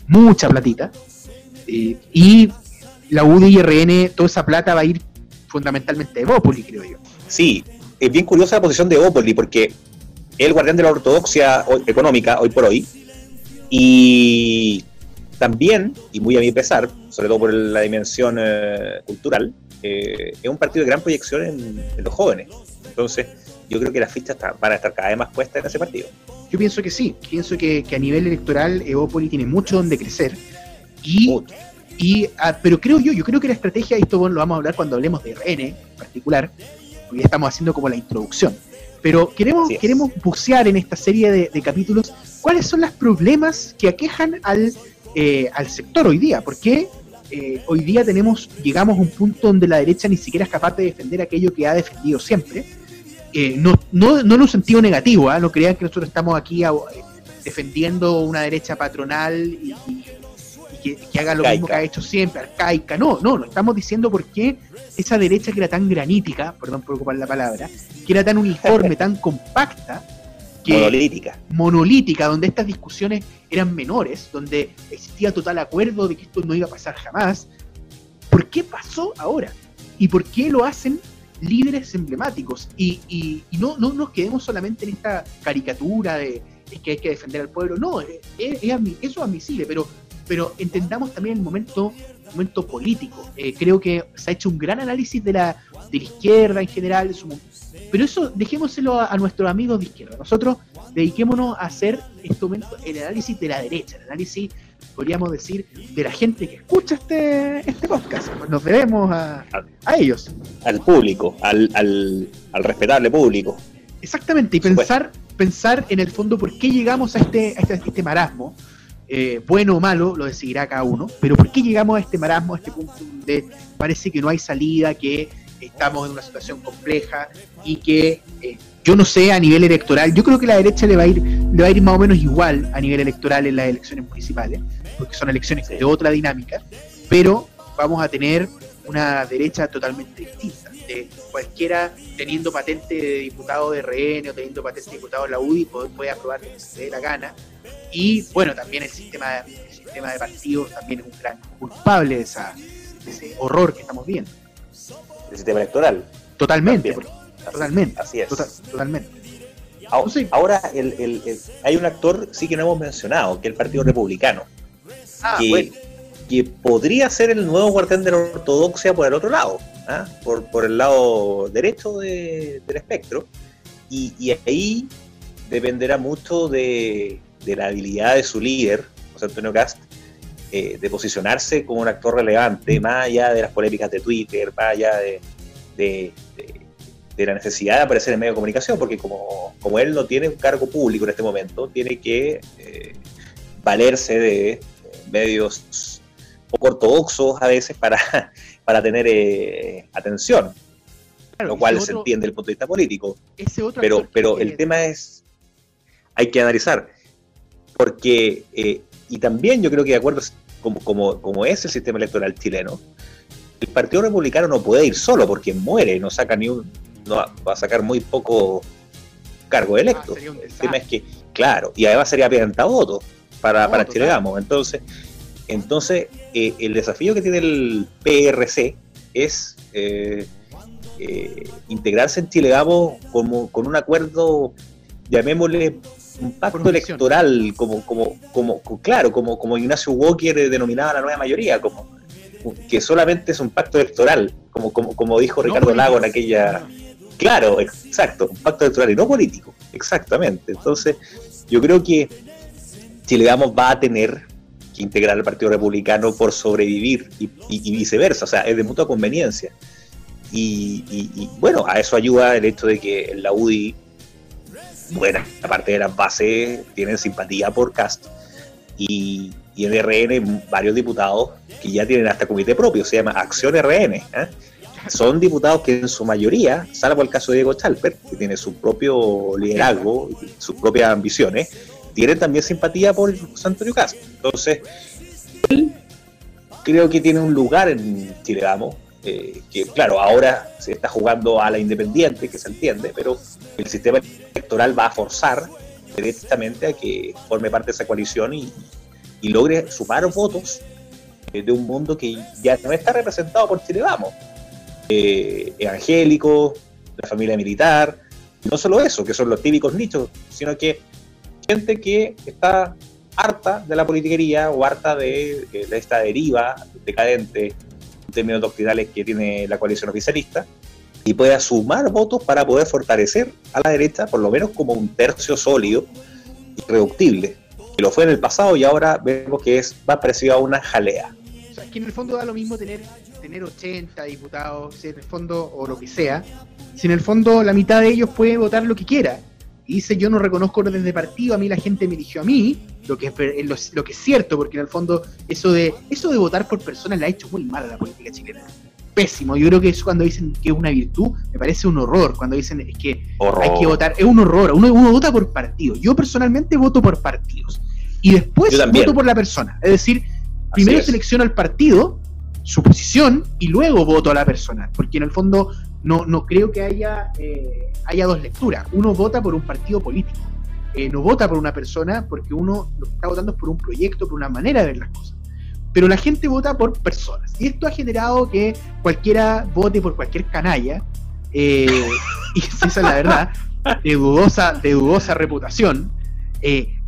Mucha platita. y la UDI y RN, toda esa plata va a ir fundamentalmente de Bópoli, creo yo. Sí, es bien curiosa la posición de Bópoli, porque es el guardián de la ortodoxia económica hoy por hoy, y también, y muy a mi pesar, sobre todo por la dimensión eh, cultural, eh, es un partido de gran proyección en, los jóvenes. Entonces, yo creo que las fichas van a estar cada vez más puestas en ese partido. Yo pienso que sí, pienso que, a nivel electoral Evópoli tiene mucho donde crecer. Y y, ah, pero creo yo, yo creo que la estrategia, esto lo vamos a hablar cuando hablemos de RN en particular, porque ya estamos haciendo como la introducción. Pero queremos, queremos bucear en esta serie de, capítulos cuáles son los problemas que aquejan al, eh, al sector hoy día. Porque eh, hoy día tenemos, llegamos a un punto donde la derecha ni siquiera es capaz de defender aquello que ha defendido siempre. Eh, no, no, no en un sentido negativo, ¿ah? no crean que nosotros estamos aquí defendiendo una derecha patronal y, que, haga lo mismo que ha hecho siempre, arcaica. No, no, no estamos diciendo por qué esa derecha que era tan granítica, perdón por ocupar la palabra, que era tan uniforme, [laughs] tan compacta, que, monolítica. monolítica, donde estas discusiones eran menores, donde existía total acuerdo de que esto no iba a pasar jamás. ¿Por qué pasó ahora? ¿Y por qué lo hacen líderes emblemáticos? Y, y, no, no nos quedemos solamente en esta caricatura de que hay que defender al pueblo. No, es, es, eso es admisible, pero pero entendamos también el momento, momento político. Eh, creo que se ha hecho un gran análisis de la, de la izquierda en general, pero eso dejémoselo a, nuestros amigos de izquierda. Nosotros dediquémonos a hacer este momento el análisis de la derecha, el análisis, podríamos decir, de la gente que escucha este, este podcast. Nos debemos a, a ellos. Al público, al, al, al respetable público. Exactamente, y pensar, pensar en el fondo por qué llegamos a este, a este, a este marasmo eh, bueno o malo, lo decidirá cada uno, pero ¿por qué llegamos a este marasmo, a este punto donde parece que no hay salida, que estamos en una situación compleja y que eh, yo no sé a nivel electoral, yo creo que la derecha le va a ir, le va a ir más o menos igual a nivel electoral en las elecciones municipales, porque son elecciones de otra dinámica, pero vamos a tener una derecha totalmente distinta. De cualquiera teniendo patente de diputado de RN o teniendo patente de diputado de la UDI puede, aprobar lo que se dé la gana y bueno, también el sistema, el sistema de partidos también es un gran culpable de, ese horror que estamos viendo. El sistema electoral. Totalmente, totalmente. Así es. totalmente. Ahora, el, hay un actor, sí que no hemos mencionado, que es el Partido Republicano. Ah, que, que podría ser el nuevo guardián de la ortodoxia por el otro lado, ¿ah? por, por el lado derecho del espectro. Y, y ahí dependerá mucho de, de la habilidad de su líder, José Antonio Cast, eh, de posicionarse como un actor relevante, más allá de las polémicas de Twitter, más allá de, de, la necesidad de aparecer en medio de comunicación, porque como, como, él no tiene un cargo público en este momento, tiene que eh, valerse de medios poco ortodoxos a veces para, [laughs] para tener eh, atención, lo cual se entiende desde el punto de vista político. pero pero el tema es, hay que analizar porque, eh, y también yo creo que de acuerdo como, como, como es el sistema electoral chileno, el Partido Republicano no puede ir solo porque muere, no saca ni un, no va a sacar muy poco cargo electo. Ah, el tema es que, claro, y además sería piedra voto para, para Chile Vamos. Entonces, entonces eh, el desafío que tiene el PRC es eh, integrarse en Chile Vamos como con un acuerdo, llamémosle un pacto electoral, como, como, como, claro, como, como Ignacio Walker denominaba la nueva mayoría, como que solamente es un pacto electoral, como, como, como dijo Ricardo Lago en aquella. Claro, exacto, un pacto electoral y no político, exactamente. Entonces, yo creo que Chile Vamos va a tener que integrar al Partido Republicano por sobrevivir y, viceversa, o sea, es de mutua conveniencia. Y, bueno, a eso ayuda el hecho de que la UDI, buena parte de las bases, tienen simpatía por Cast y, en RN varios diputados que ya tienen hasta comité propio, se llama Acción RN. ¿eh? Son diputados que en su mayoría, salvo el caso de Diego Chalper, que tiene su propio liderazgo, sus propias ambiciones, tienen también simpatía por Antonio Castro. Entonces, él creo que tiene un lugar en Chile Vamos, eh, que claro, ahora se está jugando a la independiente, que se entiende, pero el sistema electoral va a forzar directamente a que forme parte de esa coalición y, logre sumar votos eh, de un mundo que ya no está representado por Chile Vamos. Eh, evangélico, la familia militar, y no solo eso, que son los típicos nichos, sino que gente que está harta de la politiquería o harta de, esta deriva decadente en términos doctrinales que tiene la coalición oficialista y pueda sumar votos para poder fortalecer a la derecha por lo menos como un tercio sólido y reductible, que lo fue en el pasado y ahora vemos que es más parecido a una jalea. O sea, que en el fondo da lo mismo tener, tener 80 diputados, en el fondo, o lo que sea, si en el fondo la mitad de ellos puede votar lo que quiera dice yo no reconozco orden de partido, a mí la gente me eligió a mí, lo que es, lo, que es cierto, porque en el fondo eso de, eso de votar por personas la ha hecho muy mal a la política chilena. Pésimo. Yo creo que eso cuando dicen que es una virtud, me parece un horror. Cuando dicen es que hay que votar, es un horror. Uno, uno vota por partido. Yo personalmente voto por partidos. Y después voto por la persona. Es decir, primero selecciono al partido, su posición, y luego voto a la persona. Porque en el fondo no, no creo que haya, eh, haya dos lecturas. Uno vota por un partido político, eh, no vota por una persona porque uno lo que está votando es por un proyecto, por una manera de ver las cosas. Pero la gente vota por personas. Y esto ha generado que cualquiera vote por cualquier canalla, eh, [laughs] y esa es la verdad, de dudosa, de dudosa reputación.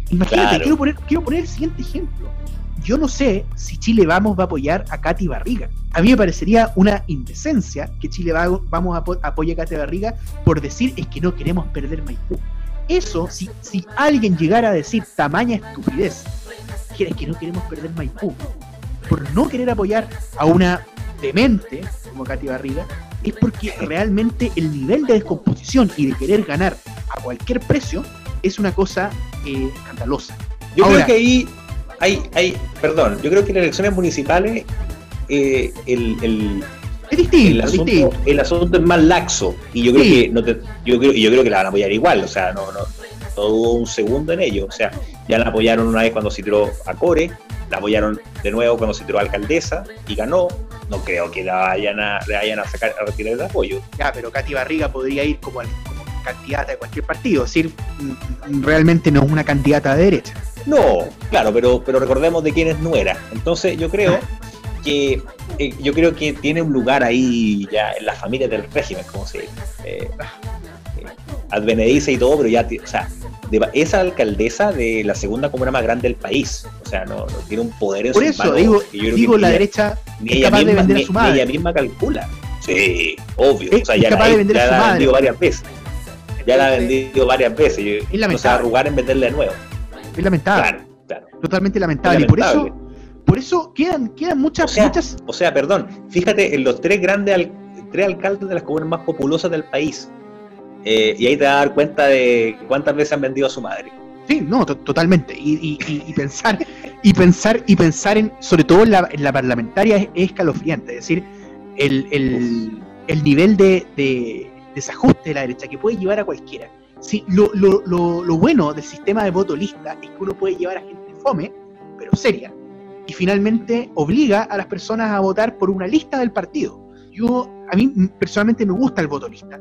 imagínate, quiero, poner, quiero poner el siguiente ejemplo yo no sé si Chile Vamos va a apoyar a Katy Barriga. A mí me parecería una indecencia que Chile Vamos a apoye a Katy Barriga por decir es que no queremos perder Maipú. Eso, si, si alguien llegara a decir tamaña estupidez, que es que no queremos perder Maipú, por no querer apoyar a una demente como Katy Barriga, es porque realmente el nivel de descomposición y de querer ganar a cualquier precio es una cosa eh, escandalosa. Yo creo que ahí hay, hay, perdón, yo creo que en las elecciones municipales eh, el, el, es distinto, el, asunto, es más laxo y yo creo que no te, yo creo, yo creo que la van a apoyar igual, o sea, no, no, todo un segundo en ello, o sea, ya la apoyaron una vez cuando se tiró a Core, la apoyaron de nuevo cuando se tiró a alcaldesa y ganó, no creo que la vayan a, le vayan a sacar a retirar el apoyo. Ya, pero Katy Barriga podría ir como, como candidata de cualquier partido, es decir, mm, realmente no es una candidata de derecha. No, claro, pero, pero recordemos de quiénes no era. Entonces yo creo que eh, yo creo que tiene un lugar ahí ya en la familia del régimen, como se dice. Eh, eh y todo, pero ya, o sea, esa alcaldesa de la segunda comuna más grande del país. O sea, no, tiene un poder en Por eso, digo, digo la derecha ni ella misma, de vender a su madre. ella misma calcula. Sí, obvio. o sea, ya la, ha vendido varias veces. Ya la ha vendido varias veces. Y no se va a arrugar en venderla de nuevo. Es lamentable. Totalmente lamentable. Y por eso, por eso quedan, quedan muchas, o sea, muchas. O sea, perdón, fíjate en los tres grandes tres alcaldes de las comunas más populosas del país. Eh, y ahí te vas a dar cuenta de cuántas veces han vendido a su madre. Sí, no, totalmente. Y, pensar, y pensar, y pensar en, sobre todo en la, en la parlamentaria, es, escalofriante. Es decir, el, el, el nivel de, de desajuste de la derecha que puede llevar a cualquiera. Sí, lo, lo, lo, bueno del sistema de voto lista es que uno puede llevar a gente fome, pero seria, y finalmente obliga a las personas a votar por una lista del partido. Yo, a mí personalmente me gusta el voto lista,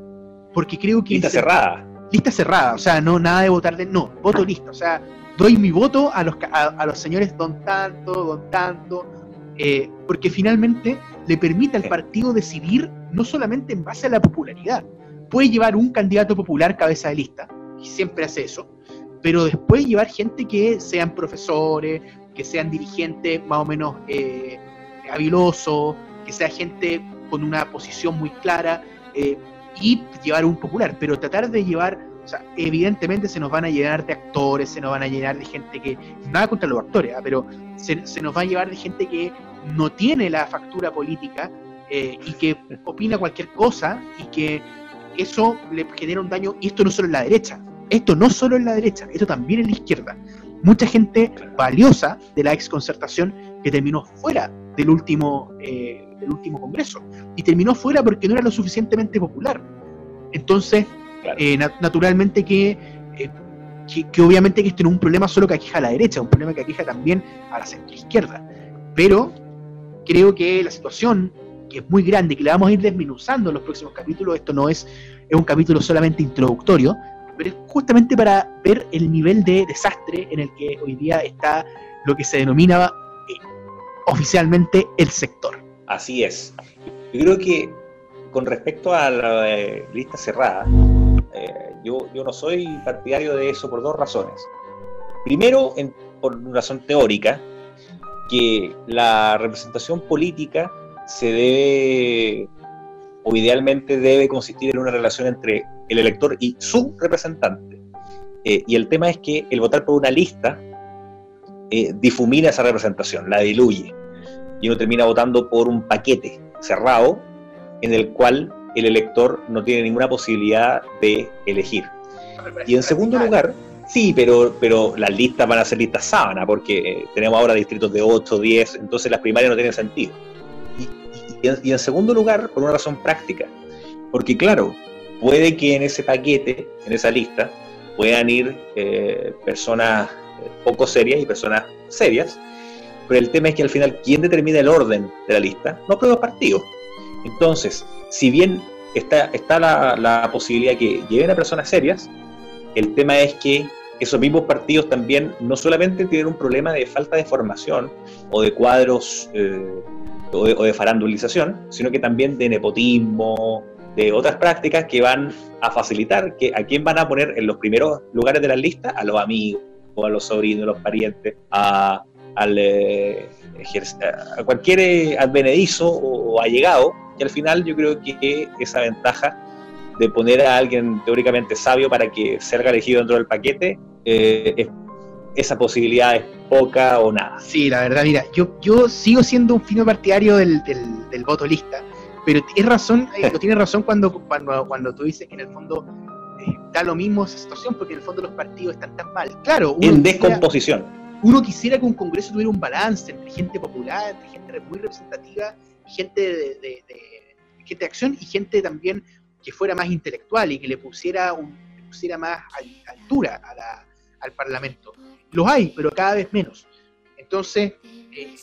porque creo que... Lista cerrada. Lista cerrada, o sea, no nada de votar de... No, voto lista, o sea, doy mi voto a los, a, los señores don tanto, don tanto, eh, porque finalmente le permite al partido decidir no solamente en base a la popularidad, puede llevar un candidato popular cabeza de lista, y siempre hace eso, pero después llevar gente que sean profesores, que sean dirigentes más o menos eh, que sea gente con una posición muy clara eh, y llevar un popular, pero tratar de llevar, o sea, evidentemente se nos van a llenar de actores, se nos van a llenar de gente que, nada contra los actores, ¿ah? pero se, se, nos va a llevar de gente que no tiene la factura política eh, y que opina cualquier cosa y que eso le genera un daño, y esto no solo en la derecha, esto no solo en la derecha, esto también en la izquierda. Mucha gente valiosa de la exconcertación que terminó fuera del último, eh, del último Congreso. Y terminó fuera porque no era lo suficientemente popular. Entonces, eh, naturalmente eh, que, que, obviamente que este no es un problema solo que aqueja a la derecha, es un problema que aqueja también a la centroizquierda. Pero creo que la situación, que es muy grande, que la vamos a ir desminuzando en los próximos capítulos, esto no es, es un capítulo solamente introductorio, pero es justamente para ver el nivel de desastre en el que hoy día está lo que se denomina oficialmente el sector. Así es. Yo creo que con respecto a la eh, lista cerrada, eh, yo, yo, no soy partidario de eso por dos razones. Primero, por una razón teórica, que la representación política se debe, o idealmente debe consistir en una relación entre el elector y su representante. Eh, y el tema es que el votar por una lista eh, difumina esa representación, la diluye. Y uno termina votando por un paquete cerrado en el cual el elector no tiene ninguna posibilidad de elegir. Y en segundo lugar, sí, pero, pero las listas van a ser listas sábana, porque tenemos ahora distritos de 8, 10, entonces las primarias no tienen sentido. Y, en, segundo lugar, por una razón práctica, porque claro, puede que en ese paquete, en esa lista, puedan ir eh, personas poco serias y personas serias, pero el tema es que al final, ¿quién determina el orden de la lista? No los partidos. Entonces, si bien está, está la, posibilidad que lleguen a personas serias, el tema es que esos mismos partidos también no solamente tienen un problema de falta de formación o de cuadros eh, o, de, o, farandulización, sino que también de nepotismo, de otras prácticas que van a facilitar que a quién van a poner en los primeros lugares de la lista, a los amigos, a los sobrinos, a los parientes, a, al, eh, a cualquier eh, advenedizo o, o allegado, y al final yo creo que esa ventaja de poner a alguien teóricamente sabio para que salga elegido dentro del paquete, eh, es, esa posibilidad es poca o nada. Sí, la verdad, mira, yo, yo sigo siendo un fino partidario del, del, del voto lista, pero es razón, eh, [laughs] tiene razón cuando, cuando, cuando tú dices que en el fondo eh, da lo mismo esa situación, porque en el fondo los partidos están tan mal. Claro, en descomposición. Quisiera, uno quisiera que un Congreso tuviera un balance entre gente popular, entre gente muy representativa, gente de, de, de gente de acción y gente también que fuera más intelectual y que le pusiera, un, pusiera más altura a la, al Parlamento. Los hay, pero cada vez menos. Entonces, eh,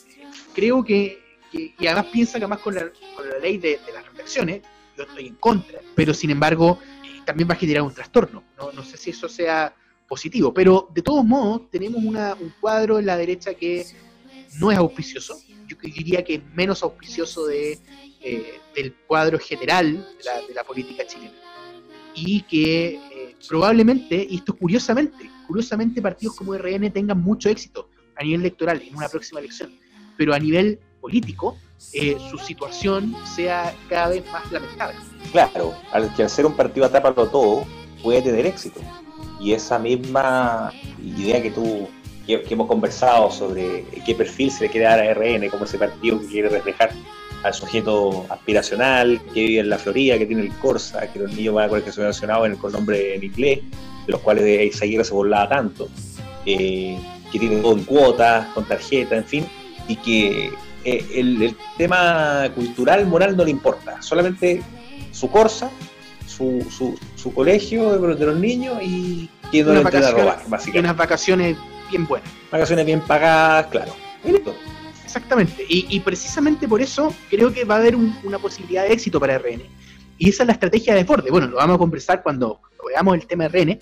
creo que, y además piensa que además con la, con la ley de, de, las reflexiones, yo estoy en contra, pero sin embargo, eh, también va a generar un trastorno. ¿no? no sé si eso sea positivo, pero de todos modos tenemos una, un cuadro en la derecha que no es auspicioso, yo diría que es menos auspicioso de, eh, del cuadro general de la, de la, política chilena. Y que eh, probablemente, y esto curiosamente, curiosamente partidos como RN tengan mucho éxito a nivel electoral en una próxima elección, pero a nivel político eh, su situación sea cada vez más lamentable. Claro, al que ser un partido atápalo todo, puede tener éxito. Y esa misma idea que tú que, que, hemos conversado sobre qué perfil se le quiere dar a RN, como ese partido que quiere reflejar al sujeto aspiracional que vive en la Florida, que tiene el Corsa, que los niños van a colegio nacional en, con nombre en inglés, de los cuales Isaguirre se burlaba tanto, eh, que tiene todo en cuotas, con tarjeta, en fin, y que eh, el, el, tema cultural, moral no le importa, solamente su Corsa, su, su, su colegio de, los niños y que no le a robar, básicamente. unas vacaciones bien buenas. Vacaciones bien pagadas, claro. Exactamente. Y, y, precisamente por eso creo que va a haber un, una posibilidad de éxito para RN. Y esa es la estrategia de desborde. Bueno, lo vamos a conversar cuando, cuando veamos el tema de RN,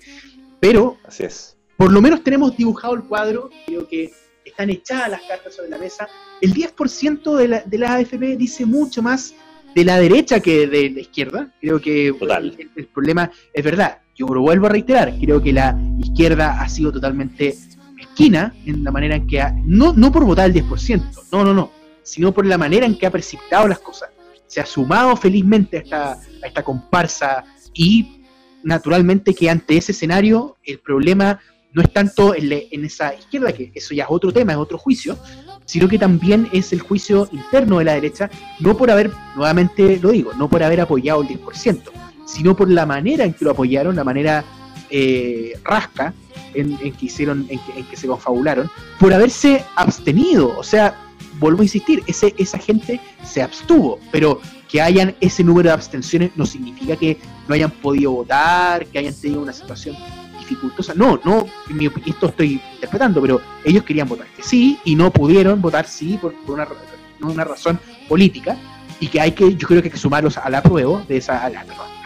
pero Así es. por lo menos tenemos dibujado el cuadro, creo que están echadas las cartas sobre la mesa. El 10% de la, de la AFP dice mucho más de la derecha que de la izquierda. Creo que Total. El, el, problema es verdad. yo lo vuelvo a reiterar, creo que la izquierda ha sido totalmente esquina en la manera en que ha, no, no por votar el 10%, no, no, no, sino por la manera en que ha precipitado las cosas. Se ha sumado felizmente a esta, a esta comparsa y naturalmente que ante ese escenario el problema no es tanto en, en, esa izquierda, que eso ya es otro tema, es otro juicio, sino que también es el juicio interno de la derecha, no por haber, nuevamente lo digo, no por haber apoyado el 10%, sino por la manera en que lo apoyaron, la manera eh, rasca en, que hicieron, en que, se confabularon, por haberse abstenido. O sea, vuelvo a insistir, ese, esa gente se abstuvo, pero que hayan ese número de abstenciones no significa que no hayan podido votar, que hayan tenido una situación dificultosa. No, no, esto estoy interpretando, pero ellos querían votar que sí y no pudieron votar sí por, una, una razón política y que hay que, yo creo que hay que sumarlos a la prueba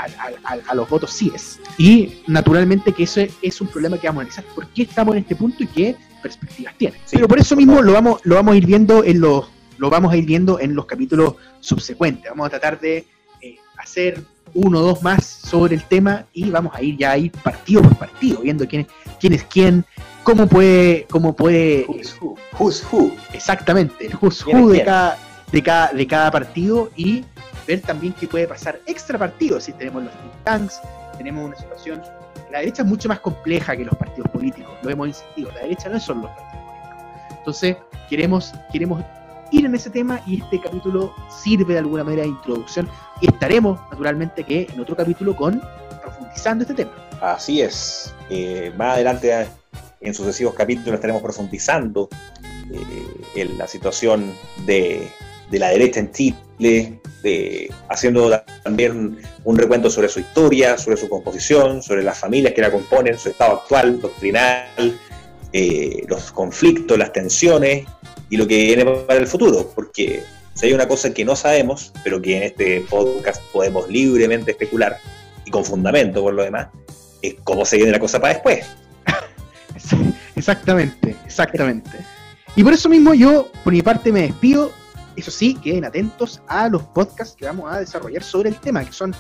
de esa, a, los votos sí es. Y naturalmente que eso es un problema que vamos a analizar. ¿Por qué estamos en este punto y qué perspectivas tiene? Pero por eso mismo lo vamos, lo vamos a ir viendo en los, lo vamos a ir viendo en los capítulos subsecuentes. Vamos a tratar de eh, hacer uno o dos más sobre el tema y vamos a ir ya ahí partido por partido, viendo quién, quién es quién, cómo puede, cómo puede. Who's who. Who's who. Exactamente, el who's who de cada, de cada, de cada partido y ver también qué puede pasar extra partidos. Si tenemos los think tanks, tenemos una situación. La derecha es mucho más compleja que los partidos políticos, lo hemos insistido. La derecha no son los partidos políticos. Entonces, queremos, queremos ir en ese tema y este capítulo sirve de alguna manera de introducción y estaremos naturalmente que en otro capítulo con profundizando este tema. Así es. Eh, más adelante en sucesivos capítulos estaremos profundizando eh, en la situación de, de, la derecha en Chile, de, haciendo también un recuento sobre su historia, sobre su composición, sobre las familias que la componen, su estado actual, doctrinal, eh, los conflictos, las tensiones y lo que viene para el futuro, porque si hay una cosa que no sabemos, pero que en este podcast podemos libremente especular, y con fundamento por lo demás, es cómo se viene la cosa para después. [laughs] exactamente, exactamente. Y por eso mismo yo, por mi parte, me despido. Eso sí, queden atentos a los podcasts que vamos a desarrollar sobre el tema, que son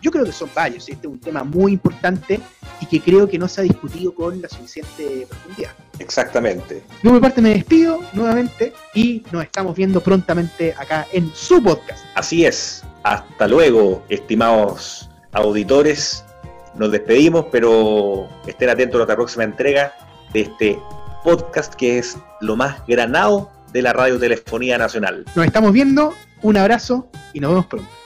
yo creo que son varios, este es un tema muy importante y que creo que no se ha discutido con la suficiente profundidad. Exactamente. Yo, por mi parte, me despido nuevamente y nos estamos viendo prontamente acá en su podcast. Así es. Hasta luego, estimados auditores. Nos despedimos, pero estén atentos a nuestra próxima entrega de este podcast que es lo más granado de la radiotelefonía nacional. Nos estamos viendo, un abrazo y nos vemos pronto.